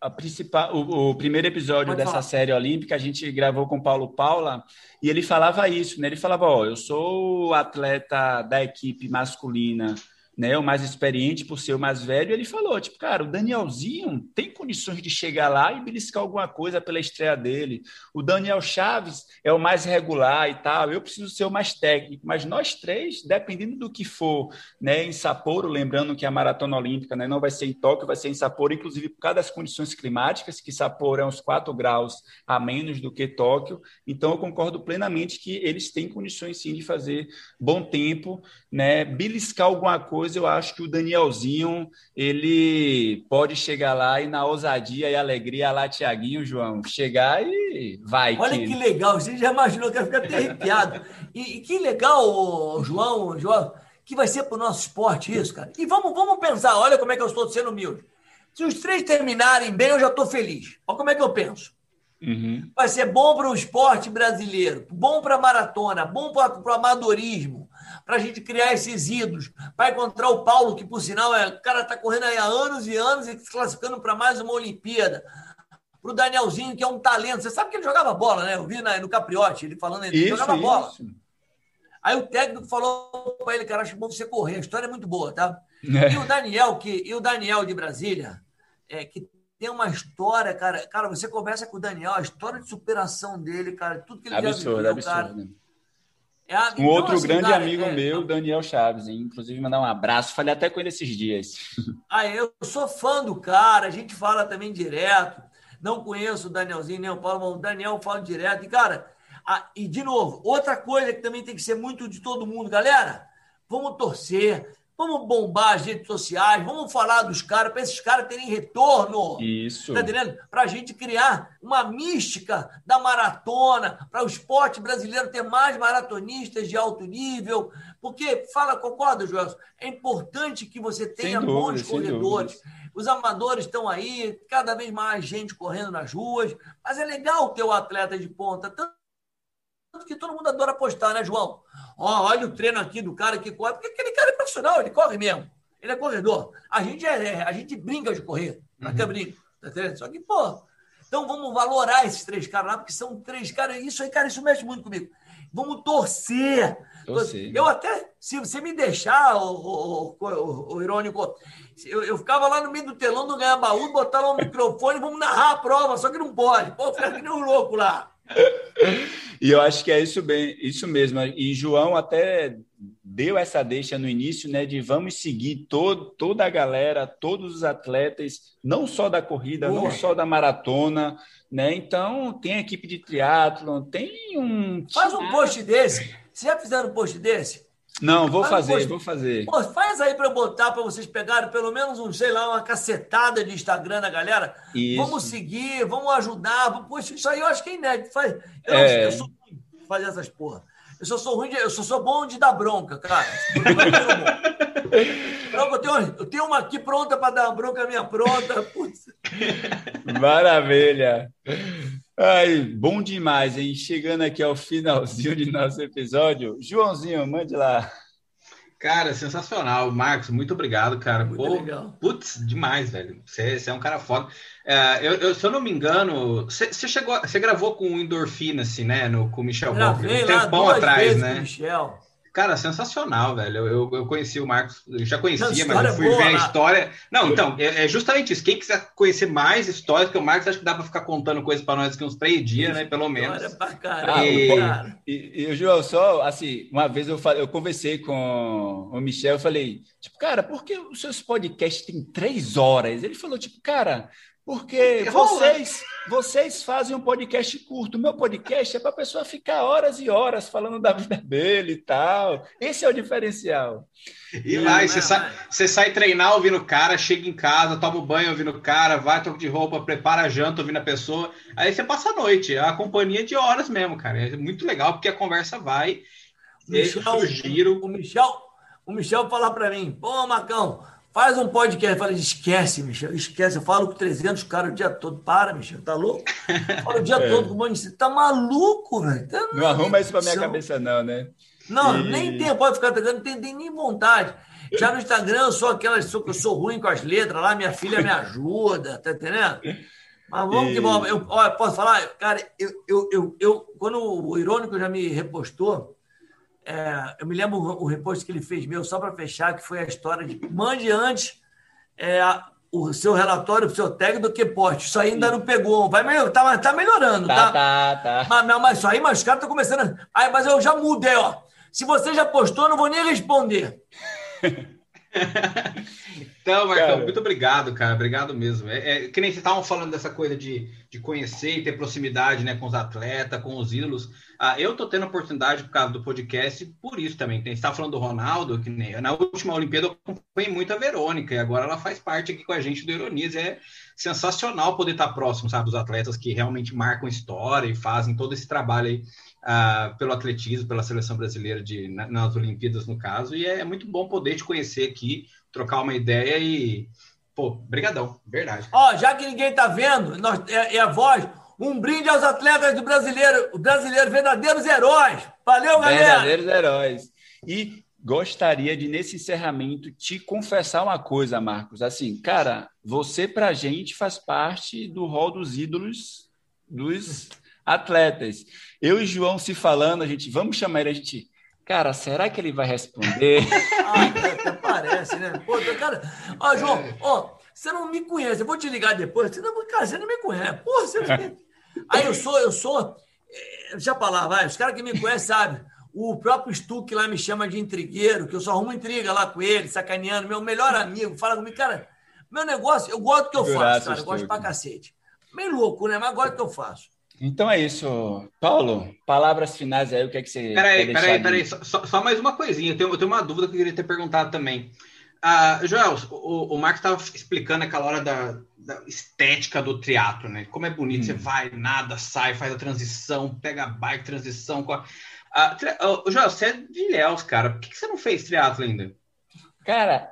A principal, o, o primeiro episódio Pode dessa falar. série olímpica, a gente gravou com Paulo Paula e ele falava isso, né? Ele falava: Ó, eu sou atleta da equipe masculina né, o mais experiente por ser o mais velho, ele falou, tipo, cara, o Danielzinho tem condições de chegar lá e beliscar alguma coisa pela estreia dele. O Daniel Chaves é o mais regular e tal, eu preciso ser o mais técnico, mas nós três, dependendo do que for, né, em Sapporo, lembrando que a maratona olímpica, né, não vai ser em Tóquio, vai ser em Sapporo, inclusive por causa das condições climáticas, que Sapporo é uns 4 graus a menos do que Tóquio, então eu concordo plenamente que eles têm condições sim de fazer bom tempo, né, beliscar alguma coisa coisa, eu acho que o Danielzinho ele pode chegar lá e na ousadia e alegria lá, Tiaguinho, João, chegar e vai. Olha que, que legal, você já imaginou que ia ficar até arrepiado. E, e, que legal, João, João, que vai ser para o nosso esporte isso, cara. E vamos, vamos pensar, olha como é que eu estou sendo humilde. Se os três terminarem bem, eu já estou feliz. Olha como é que eu penso. Uhum. Vai ser bom para o esporte brasileiro, bom para a maratona, bom para o amadorismo, para a gente criar esses ídolos, para encontrar o Paulo, que por sinal é, o cara está correndo aí há anos e anos e se classificando para mais uma Olimpíada. Para o Danielzinho, que é um talento. Você sabe que ele jogava bola, né? Eu vi na, no Capriote, ele falando, ele isso, jogava isso. bola. Aí o técnico falou para ele, cara, acho bom você correr. A história é muito boa, tá? É. E o Daniel, que, e o Daniel de Brasília, é, que tem uma história, cara. Cara, você conversa com o Daniel, a história de superação dele, cara, tudo que ele absurdo, já viveu, absurdo. cara. É, um então, outro assim, grande cara, amigo é, meu, Daniel Chaves, inclusive mandar um abraço. Falei até com ele esses dias. Ah, eu sou fã do cara, a gente fala também direto. Não conheço o Danielzinho nem o Paulo, mas o Daniel fala direto. E, cara, a, e de novo, outra coisa que também tem que ser muito de todo mundo, galera, vamos torcer, Vamos bombar as redes sociais, vamos falar dos caras, para esses caras terem retorno. Isso. Tá entendendo? Para a gente criar uma mística da maratona, para o esporte brasileiro ter mais maratonistas de alto nível. Porque, fala, concorda, Joel? É importante que você tenha dúvida, bons corredores. Os amadores estão aí, cada vez mais gente correndo nas ruas. Mas é legal ter o atleta de ponta, tanto que todo mundo adora postar, né, João? Ó, olha o treino aqui do cara que corre, porque aquele cara é profissional, ele corre mesmo. Ele é corredor. A gente é, é a gente brinca de correr, uhum. até brinca, tá? Só que, pô, então vamos valorar esses três caras lá, porque são três caras. Isso aí, cara, isso mexe muito comigo. Vamos torcer. torcer. Eu até, se você me deixar, o, o, o, o irônico, eu, eu, ficava lá no meio do telão do Ganha Baú, botar lá o microfone, vamos narrar a prova, só que não pode. Pô, fica que nem um louco lá. E eu acho que é isso bem, isso mesmo. E João até deu essa deixa no início, né, de vamos seguir todo, toda a galera, todos os atletas, não só da corrida, não só da maratona, né? Então tem a equipe de triatlon, tem um Faz um post desse. Vocês já fizeram um post desse? Não, vou fazer, vou fazer. Pô, faz aí para botar para vocês pegarem pelo menos um, sei lá, uma cacetada de Instagram da galera. Isso. Vamos seguir, vamos ajudar. Poxa, isso aí eu acho que é inédito. Faz, eu, é. eu sou ruim de fazer essas porra. Eu só sou ruim, de, eu só sou bom de dar bronca, cara. eu, tenho, eu tenho uma aqui pronta para dar bronca minha pronta. Putz. Maravilha. Ai, bom demais, hein? Chegando aqui ao finalzinho de nosso episódio. Joãozinho, mande lá. Cara, sensacional. Marcos, muito obrigado, cara. Muito Pô, legal. Putz, demais, velho. Você, é um cara foda. É, eu, eu, se eu não me engano, você, chegou, você gravou com o Endorfina, assim, né? No, com o Michel Gravei um tempão atrás, né? Michel. Cara, sensacional, velho. Eu, eu, conheci o Marcos, eu já conhecia, mas eu fui boa, ver a história. Não, então, é, é, justamente isso. Quem quiser conhecer mais histórias, que o Marcos acho que dá para ficar contando coisas para nós aqui uns três dias, né? Pelo menos. História pra caramba, e... cara. E, e, João, só assim, uma vez eu, falei, eu conversei com o Michel, eu falei, tipo, cara, por que os seus podcasts têm três horas? Ele falou, tipo, cara, porque vocês, vocês fazem um podcast curto. O meu podcast é para a pessoa ficar horas e horas falando da vida dele e tal. Esse é o diferencial. E vai, você, sai, você sai treinar ouvindo o cara, chega em casa, toma um banho ouvindo o cara, vai, troca de roupa, prepara a janta ouvindo a pessoa. Aí você passa a noite. É a companhia de horas mesmo, cara. É muito legal porque a conversa vai. Michel, o, giro. o Michel, o Michel falar para mim, pô, Macão, Faz um podcast. Fala, esquece, Michel, esquece. Eu falo com 300 caras o dia todo. Para, Michel, tá louco? Fala o dia é. todo com um monte de... Tá maluco, velho? Tá não arruma isso pra minha cabeça, não, né? Não, e... nem tem, pode ficar atacando, não tem, tem, nem vontade. Já no Instagram eu sou aquela, sou, eu sou ruim com as letras lá, minha filha me ajuda, tá entendendo? Mas vamos e... que vamos. Eu, olha, posso falar? Cara, eu, eu, eu, eu, quando o Irônico já me repostou, é, eu me lembro o reposto que ele fez meu, só para fechar, que foi a história de mande antes é, o seu relatório para o seu técnico do que poste. Isso aí ainda não pegou. Vai melhor, tá, tá melhorando, tá? Tá, tá. tá. Mas, mas isso aí, mas os caras estão começando. Aí, mas eu já mudei, ó. Se você já postou, eu não vou nem responder. Então, Marcão, cara. muito obrigado, cara. Obrigado mesmo. É, é que nem vocês estavam falando dessa coisa de, de conhecer e ter proximidade né, com os atletas, com os ídolos. Ah, eu tô tendo oportunidade por causa do podcast, por isso também. Tem, você estava falando do Ronaldo, que nem, na última Olimpíada eu acompanhei muito a Verônica, e agora ela faz parte aqui com a gente do Ironias. É sensacional poder estar próximo, sabe, dos atletas que realmente marcam história e fazem todo esse trabalho aí uh, pelo atletismo, pela seleção brasileira de, nas Olimpíadas, no caso. E é muito bom poder te conhecer aqui, trocar uma ideia e. Pô, brigadão, verdade. Ó, já que ninguém tá vendo, nós, é, é a voz. Um brinde aos atletas do brasileiro, o brasileiro, verdadeiros heróis. Valeu, galera! Verdadeiros heróis. E gostaria de, nesse encerramento, te confessar uma coisa, Marcos. Assim, cara, você, pra gente, faz parte do rol dos ídolos dos atletas. Eu e João se falando, a gente, vamos chamar ele, a gente, cara, será que ele vai responder? ah, até parece, né? Pô, cara, ó, João, ó, você não me conhece, eu vou te ligar depois, você não, cara, você não me conhece, pô, você... Aí eu sou, eu sou, eh, deixa pra lá, vai, os caras que me conhecem sabem, o próprio Stuck lá me chama de intrigueiro, que eu só arrumo intriga lá com ele, sacaneando, meu melhor amigo, fala comigo, cara, meu negócio, eu gosto do que eu faço, cara, eu gosto pra cacete. Meio louco, né? Mas agora que eu faço. Então é isso. Paulo, palavras finais aí, o que é que você. Peraí, peraí, peraí. Só, só, mais uma coisinha. Eu tenho, eu tenho uma dúvida que eu queria ter perguntado também. Uh, Joel, o, o Marcos estava explicando aquela hora da, da, estética do triatlo, né? Como é bonito, hum. você vai, nada, sai, faz a transição, pega a bike, transição. Com a... uh, uh, Joel, você é de Ilhéus, cara. Por que, que você não fez triatlo ainda? Cara,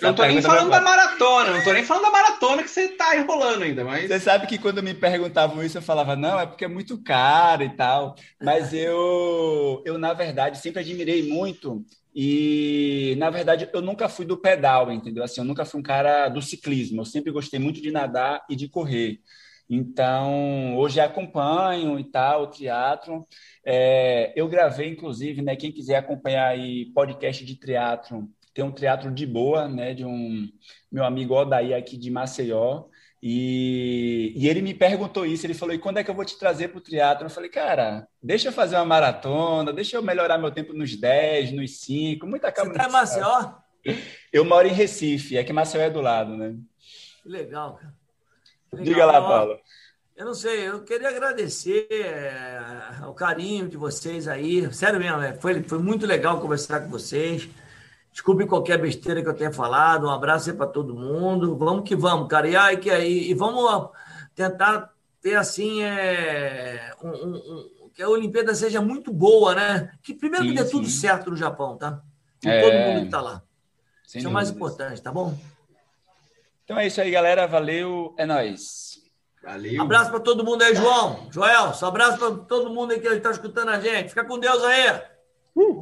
não tô nem falando da maratona, não tô nem falando da maratona que você tá enrolando ainda, mas. Você sabe que quando me perguntavam isso, eu falava, não, é porque é muito caro e tal. Mas eu, eu na verdade, sempre admirei muito. E, na verdade, eu nunca fui do pedal, entendeu? Assim, eu nunca fui um cara do ciclismo. Eu sempre gostei muito de nadar e de correr. Então, hoje acompanho e tal, o teatro. É, eu gravei, inclusive, né? Quem quiser acompanhar aí podcast de teatro, tem um teatro de boa, né, de um meu amigo Odaí aqui de Maceió, e, e ele me perguntou isso, ele falou, e quando é que eu vou te trazer para o teatro? Eu falei, cara, deixa eu fazer uma maratona, deixa eu melhorar meu tempo nos 10, nos 5, muita calma. Você está em Maceió? Eu moro em Recife, é que Maceió é do lado, né? Que legal, cara. Legal. Diga lá, Paulo. Eu não sei, eu queria agradecer é, o carinho de vocês aí. Sério mesmo, é, foi, foi muito legal conversar com vocês. Desculpe qualquer besteira que eu tenha falado. Um abraço aí para todo mundo. Vamos que vamos, cara. E, aí, que aí, e vamos tentar ter assim é, um, um, que a Olimpíada seja muito boa, né? Que primeiro sim, que dê sim. tudo certo no Japão, tá? Com é... todo mundo que está lá. Sem isso é o mais importante, tá bom? Então é isso aí, galera. Valeu, é nóis. Valeu. Abraço para todo mundo aí, João. Joel, só abraço para todo mundo aí que está escutando a gente. Fica com Deus aí. Uh.